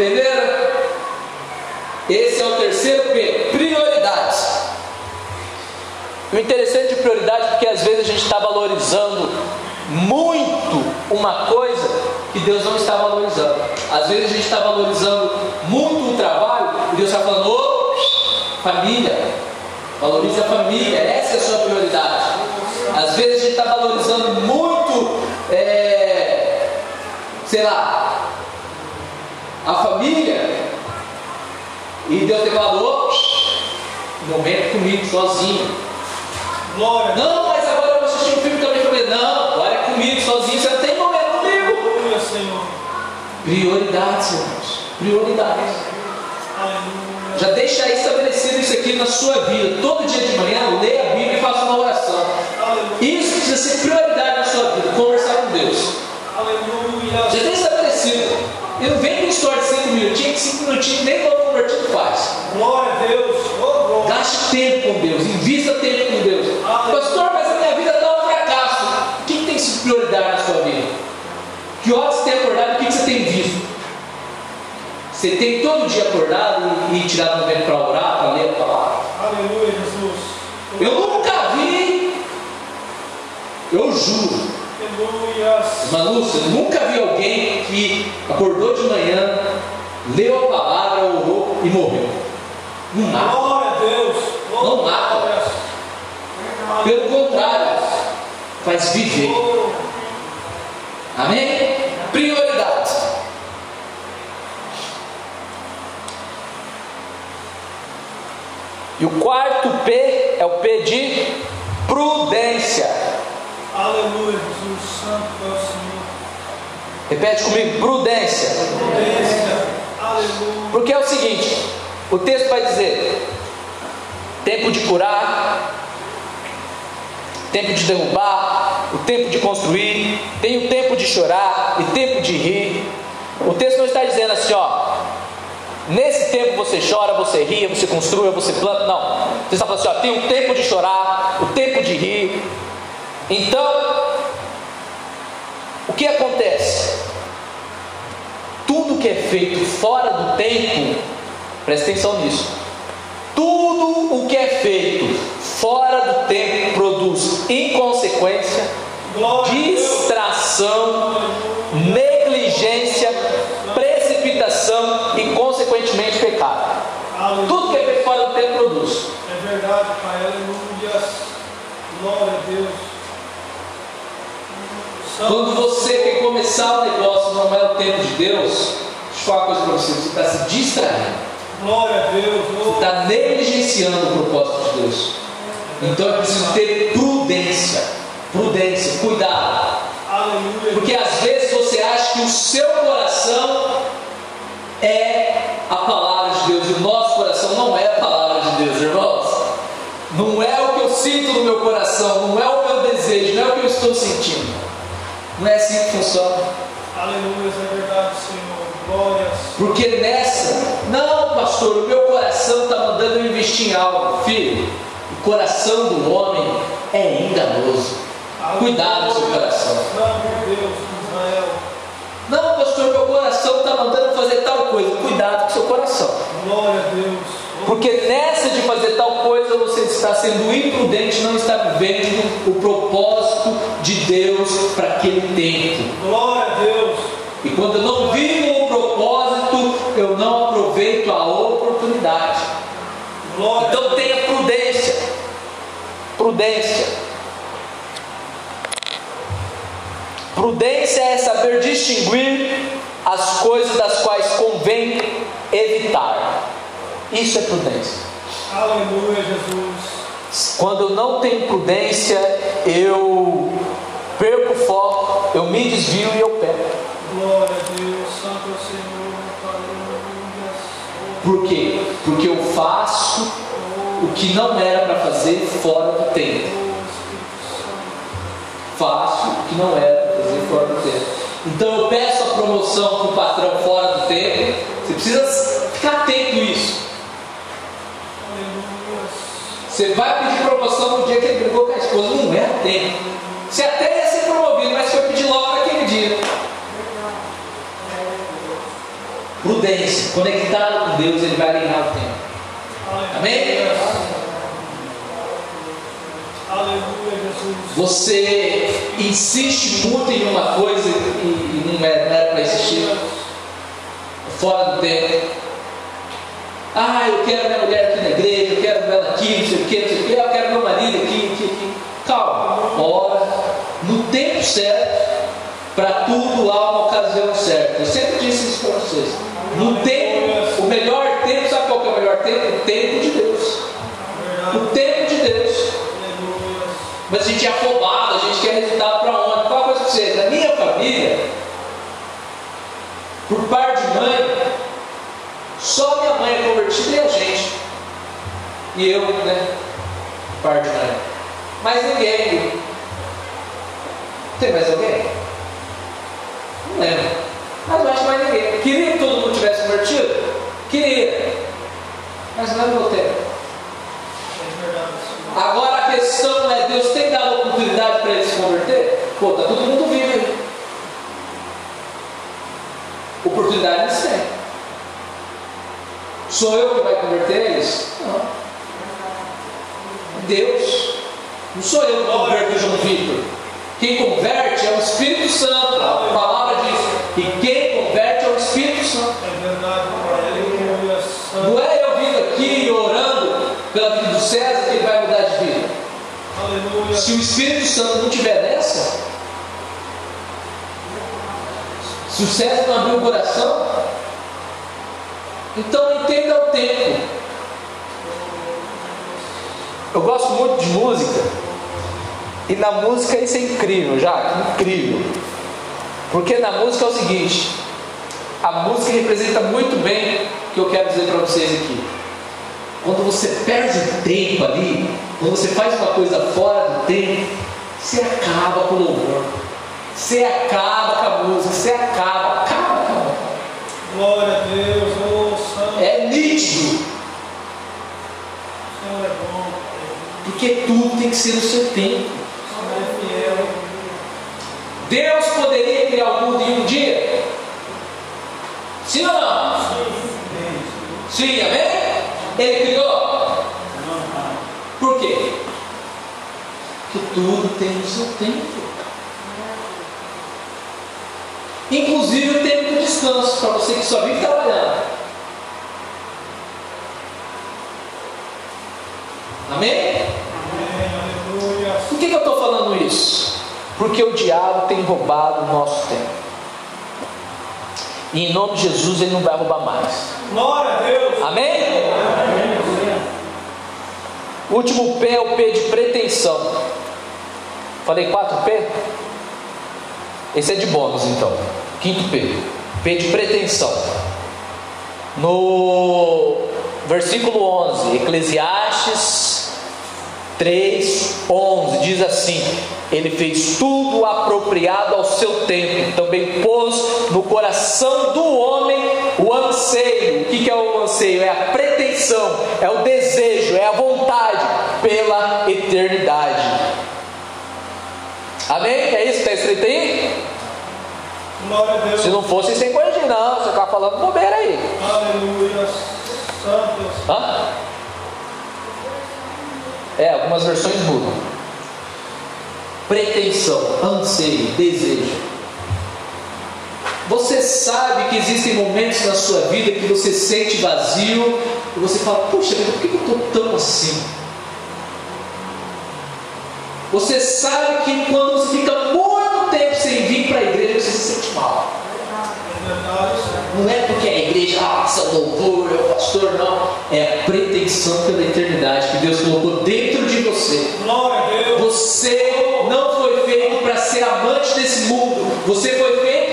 Entenderam? Esse é o terceiro P, prioridades. O interessante de prioridade é porque às vezes a gente está valorizando muito uma coisa que Deus não está valorizando. Às vezes a gente está valorizando muito o trabalho e Deus está falando, ô, família, valorize a família, essa é a sua prioridade. Às vezes a gente está valorizando muito, é, sei lá, a família e Deus te falou, momento comigo, sozinho. Glória. Não, mas agora eu vou assistir um filme também comigo. Não, agora é comigo, sozinho, você tem momento comigo. Aleluia, Senhor. Prioridades, irmãos. Prioridades. Aleluia. Já deixa aí estabelecido isso aqui na sua vida. Todo dia de manhã, leia a Bíblia e faça uma oração. Aleluia. Isso precisa ser prioridade na sua vida, conversar com Deus. Aleluia. Já tem estabelecido. E vem com história de 5 minutinhos, que 5 minutinhos nem todo convertido faz. Glória a Deus. Oh, glória. Gaste tempo com Deus, invista tempo com Deus. Pastor, mas a minha vida está um fracasso. O que, que tem sido prioridade na sua vida? Que horas você tem acordado o que, que você tem visto? Você tem todo dia acordado e, tirado um momento para orar, para ler a palavra? Aleluia, Jesus. Eu nunca vi, eu juro. Irmã Lúcia, nunca vi alguém que acordou de manhã, leu a palavra, orou e morreu. Não há. Glória a Deus. Não mata. Pelo contrário, faz viver. Amém? Prioridades. E o quarto P é o P de prudência. Aleluia, Jesus. Santo é o Senhor. Repete comigo: prudência. Prudência. Aleluia. Porque é o seguinte: o texto vai dizer: tempo de curar, tempo de derrubar, o tempo de construir, tem o tempo de chorar e tempo de rir. O texto não está dizendo assim, ó. Nesse tempo você chora, você ri, você construi, você planta. Não. Você está falando assim, ó, tem o tempo de chorar, o tempo de rir. Então, o que acontece? Tudo que é feito fora do tempo, presta atenção nisso. Tudo o que é feito fora do tempo produz inconsequência, distração, negligência, precipitação e, consequentemente, pecado. Tudo que é feito fora do tempo produz. É verdade, Pai. Aleluia. Glória a Deus. Santo Quando você quer começar o negócio não é o tempo de Deus, deixa eu falar uma coisa para você: você está se distraindo. Glória a Deus. Você está negligenciando o propósito de Deus. Então é preciso ter prudência, prudência, cuidado. Aleluia. Porque às vezes você acha que o seu coração é a palavra de Deus e o nosso coração não é a palavra de Deus, irmãos. Não é o que eu sinto no meu coração, não é o meu desejo, não é o que eu estou sentindo. Não é assim que funciona. Aleluia. É verdade, Senhor. Glórias. Porque nessa, não, pastor, o meu coração está mandando eu investir em algo. Filho, o coração do homem é enganoso. Cuidado com o seu coração. Santo Deus, Israel. Não, pastor, meu coração está mandando fazer tal coisa. Cuidado com o seu coração. Glória a Deus. Porque nessa de fazer tal coisa você está sendo imprudente, não está vivendo o propósito de Deus para aquele tempo. Glória a Deus. E quando eu não vivo o propósito, eu não aproveito a oportunidade. Glória Então tenha prudência. Prudência. Prudência é saber distinguir as coisas das quais convém evitar. Isso é prudência. Aleluia, Jesus. Quando eu não tenho prudência, eu perco o foco, eu me desvio e eu peco. Glória a Deus. Santo é Senhor. Por quê? Porque eu faço o que não era para fazer fora do tempo. Faço o que não era para fazer fora do tempo. Então eu peço a promoção para o patrão fora do tempo. Você precisa ficar atento a isso. Aleluia. Você vai pedir promoção no dia que ele brigou com a esposa. Não é tempo. Você até ia ser promovido, mas foi pedir logo naquele dia. Prudência. Deus, Ele vai alinhar o tempo. Amém? Aleluia, Jesus. Você insiste muito em uma coisa e não é, não era para insistir, fora do tempo. Ah, eu quero minha mulher aqui na igreja, eu quero ela aqui, não sei o que, não sei o que, eu quero meu marido aqui, aqui, aqui. Calma, ora, no tempo certo, para tudo há uma ocasião certa. Eu sempre disse isso para vocês. No tempo, o melhor tempo, sabe qual que é o melhor tempo? O tempo de Deus. O tempo de Deus. Mas a gente é afobado, a gente quer resultado para onde? Uma coisa para você, na minha família, por parte de mãe, só minha mãe é convertida e a gente. E eu, né? Parte mãe. Mas ninguém. Tem mais alguém? Não lembro. Mas eu acho mais ninguém. Queria que todo mundo tivesse convertido? Queria. Mas não é meu tempo. Agora a questão é, Deus tem dado oportunidade para eles se converter? Pô, tá todo mundo vivo aí. Oportunidade eles têm. Sou eu que vai converter eles? Não. Deus. Não sou eu que converto João Vitor. Quem converte é o Espírito Santo. A palavra diz que quem converte é o Espírito Santo. É. Aleluia. Não Santo. é eu vindo aqui orando pela vida do César que ele vai mudar de vida. Aleluia. Se o Espírito Santo não tiver nessa, se o César não abrir o coração, então entenda o tempo. Eu gosto muito de música, e na música isso é incrível, já, incrível. Porque na música é o seguinte: a música representa muito bem o que eu quero dizer para vocês aqui. Quando você perde tempo ali, quando você faz uma coisa fora do tempo, você acaba com o louvor. Você acaba com a música, você acaba, acaba, acaba. Glória a Deus. Oh, Santo. É nítido, O Senhor é bom. Pai. Porque tudo tem que ser no seu tempo. Deus poderia criar o mundo em um dia? Sim ou não? Sim, amém? Ele criou? Por quê? Porque tudo tem o seu tempo. Inclusive o tempo do descanso, para você que só vive trabalhando. Amém? Amém. Que, que eu estou falando isso? Porque o diabo tem roubado o nosso tempo. E em nome de Jesus ele não vai roubar mais. Glória a Deus. Amém? O último P é o P de pretensão. Falei 4P? Esse é de bônus então. Quinto P. P de pretensão. No versículo 11, Eclesiastes 3, 11, diz assim: Ele fez tudo apropriado ao seu tempo, também pôs no coração do homem o anseio. O que é o anseio? É a pretensão, é o desejo, é a vontade pela eternidade. Amém? É isso que está escrito aí? Se não fosse, sem corrigir, não. Você está falando bobeira aí. Aleluia. Santo. Hã? É, algumas versões mudam. Pretensão, anseio, desejo. Você sabe que existem momentos na sua vida que você sente vazio e você fala, puxa, vida, por que eu estou tão assim? Você sabe que quando você fica muito tempo sem vir para a igreja, você se sente mal. É Senhor. Não é porque igreja, nossa, louvor, é o pastor, não. É a pretensão pela eternidade que Deus colocou dentro de você. Glória a Deus. Você não foi feito para ser amante desse mundo. Você foi feito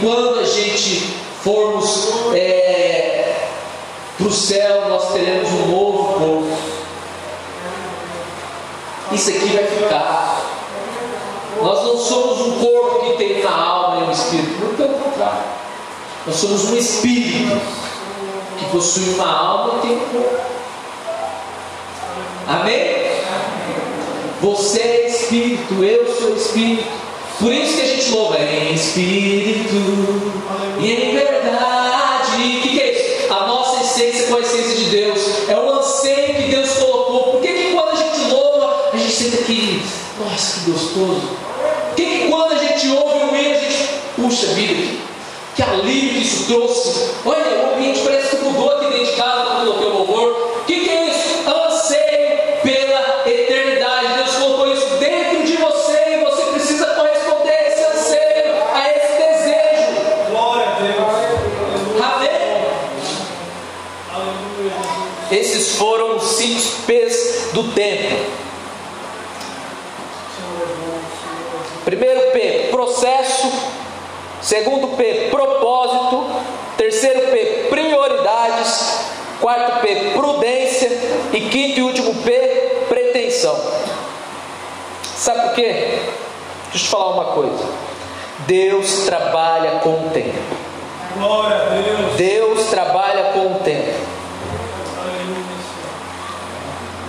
quando a gente formos é, para o céu, nós teremos um novo corpo. Isso aqui vai ficar. Nós não somos um corpo que tem uma alma e um espírito, muito pelo contrário. Nós somos um espírito que possui uma alma e tem um corpo. Amém? Você é espírito, eu sou espírito. Por isso que a gente louva em espírito e em verdade. O que, que é isso? A nossa essência com a essência de Deus. É o anseio que Deus colocou. Por que, que quando a gente louva, a gente sente aquele, nossa, que gostoso. Por que, que quando a gente ouve o hino, a gente, puxa vida, que alívio que isso trouxe. Olha, o ambiente parece que mudou aqui dentro de casa quando eu coloquei o louvor. O que, que é E quinto e último P, pretensão. Sabe por quê? Deixa eu te falar uma coisa. Deus trabalha com o tempo. Glória a Deus. Deus trabalha com o tempo.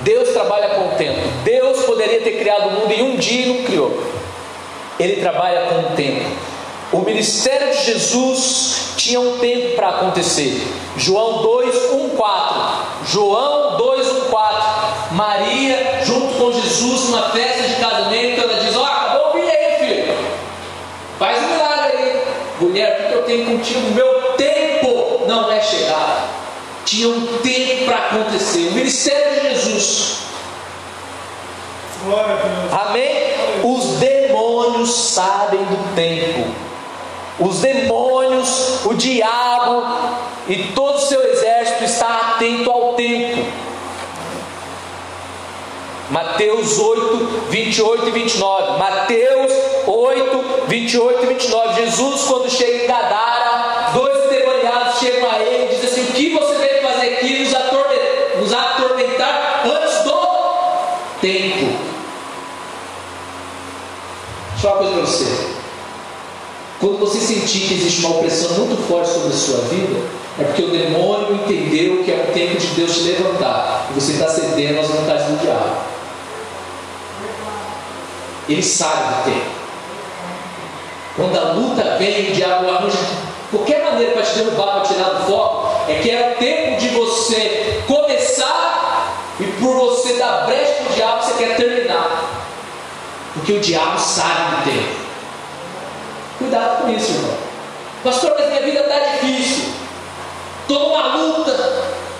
Deus trabalha com o tempo. Deus poderia ter criado o mundo em um dia e não criou. Ele trabalha com o tempo. O ministério de Jesus tinha um tempo para acontecer. João 2, 1, 4. João 2, 1, 4. Maria, junto com Jesus, numa festa de casamento, ela diz: Ó, acabou o aí, filho. Faz um milagre aí. Mulher, o que eu tenho contigo? Meu tempo não é chegado. Tinha um tempo para acontecer. O ministério de Jesus. Glória a Deus. Amém? Os demônios sabem do tempo. Os demônios, o diabo e todo o seu exército está atento ao tempo. Mateus 8, 28 e 29. Mateus 8, 28 e 29. Jesus, quando chega em Gadara, dois endemoniados chegam a ele e dizem assim: O que você veio fazer aqui? Nos atormentar, nos atormentar antes do tempo. Deixa eu falar uma coisa para você. Quando você sentir que existe uma opressão muito forte sobre a sua vida, é porque o demônio entendeu que é o tempo de Deus te levantar e você está cedendo às vontades do diabo. Ele sabe do tempo. Quando a luta vem, o diabo arranja qualquer maneira para te derrubar, para tirar do foco, é que é o tempo de você começar e por você dar brecha para o diabo, você quer terminar. Porque o diabo sabe do tempo. Cuidado com isso, irmão. Pastor, mas minha vida está difícil. Estou numa luta,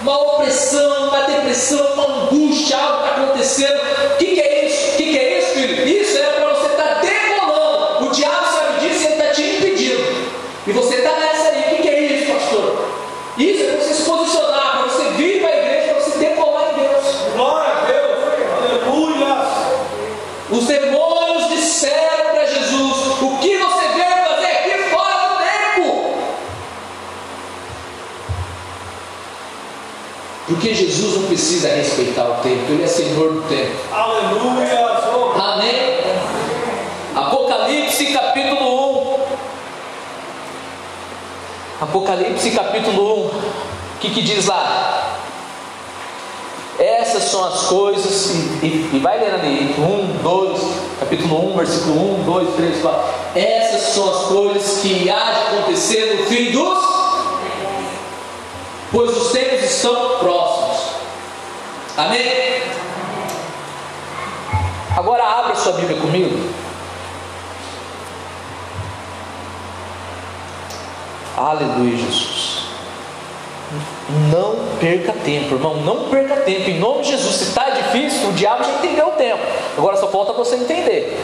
uma opressão, uma depressão, uma angústia, algo está acontecendo. O que, que é isso? O que, que é isso, filho? Isso é para você estar tá decolando. O diabo sabe disso e ele está te impedindo. E você está nessa Porque Jesus não precisa respeitar o tempo, Ele é Senhor do tempo. Aleluia. Amém? Apocalipse capítulo 1. Apocalipse capítulo 1. O que, que diz lá? Essas são as coisas, e, e- e vai lendo ali, 1, 2, capítulo 1, versículo 1, 2, 3, 4. Essas são as coisas que há de acontecer no fim dos, pois os tempos estão próximos. Amém? Agora abra sua Bíblia comigo. Aleluia, Jesus. Não perca tempo, irmão. Não perca tempo. Em nome de Jesus. Se está difícil, o diabo já entendeu o tempo. Agora só falta você entender.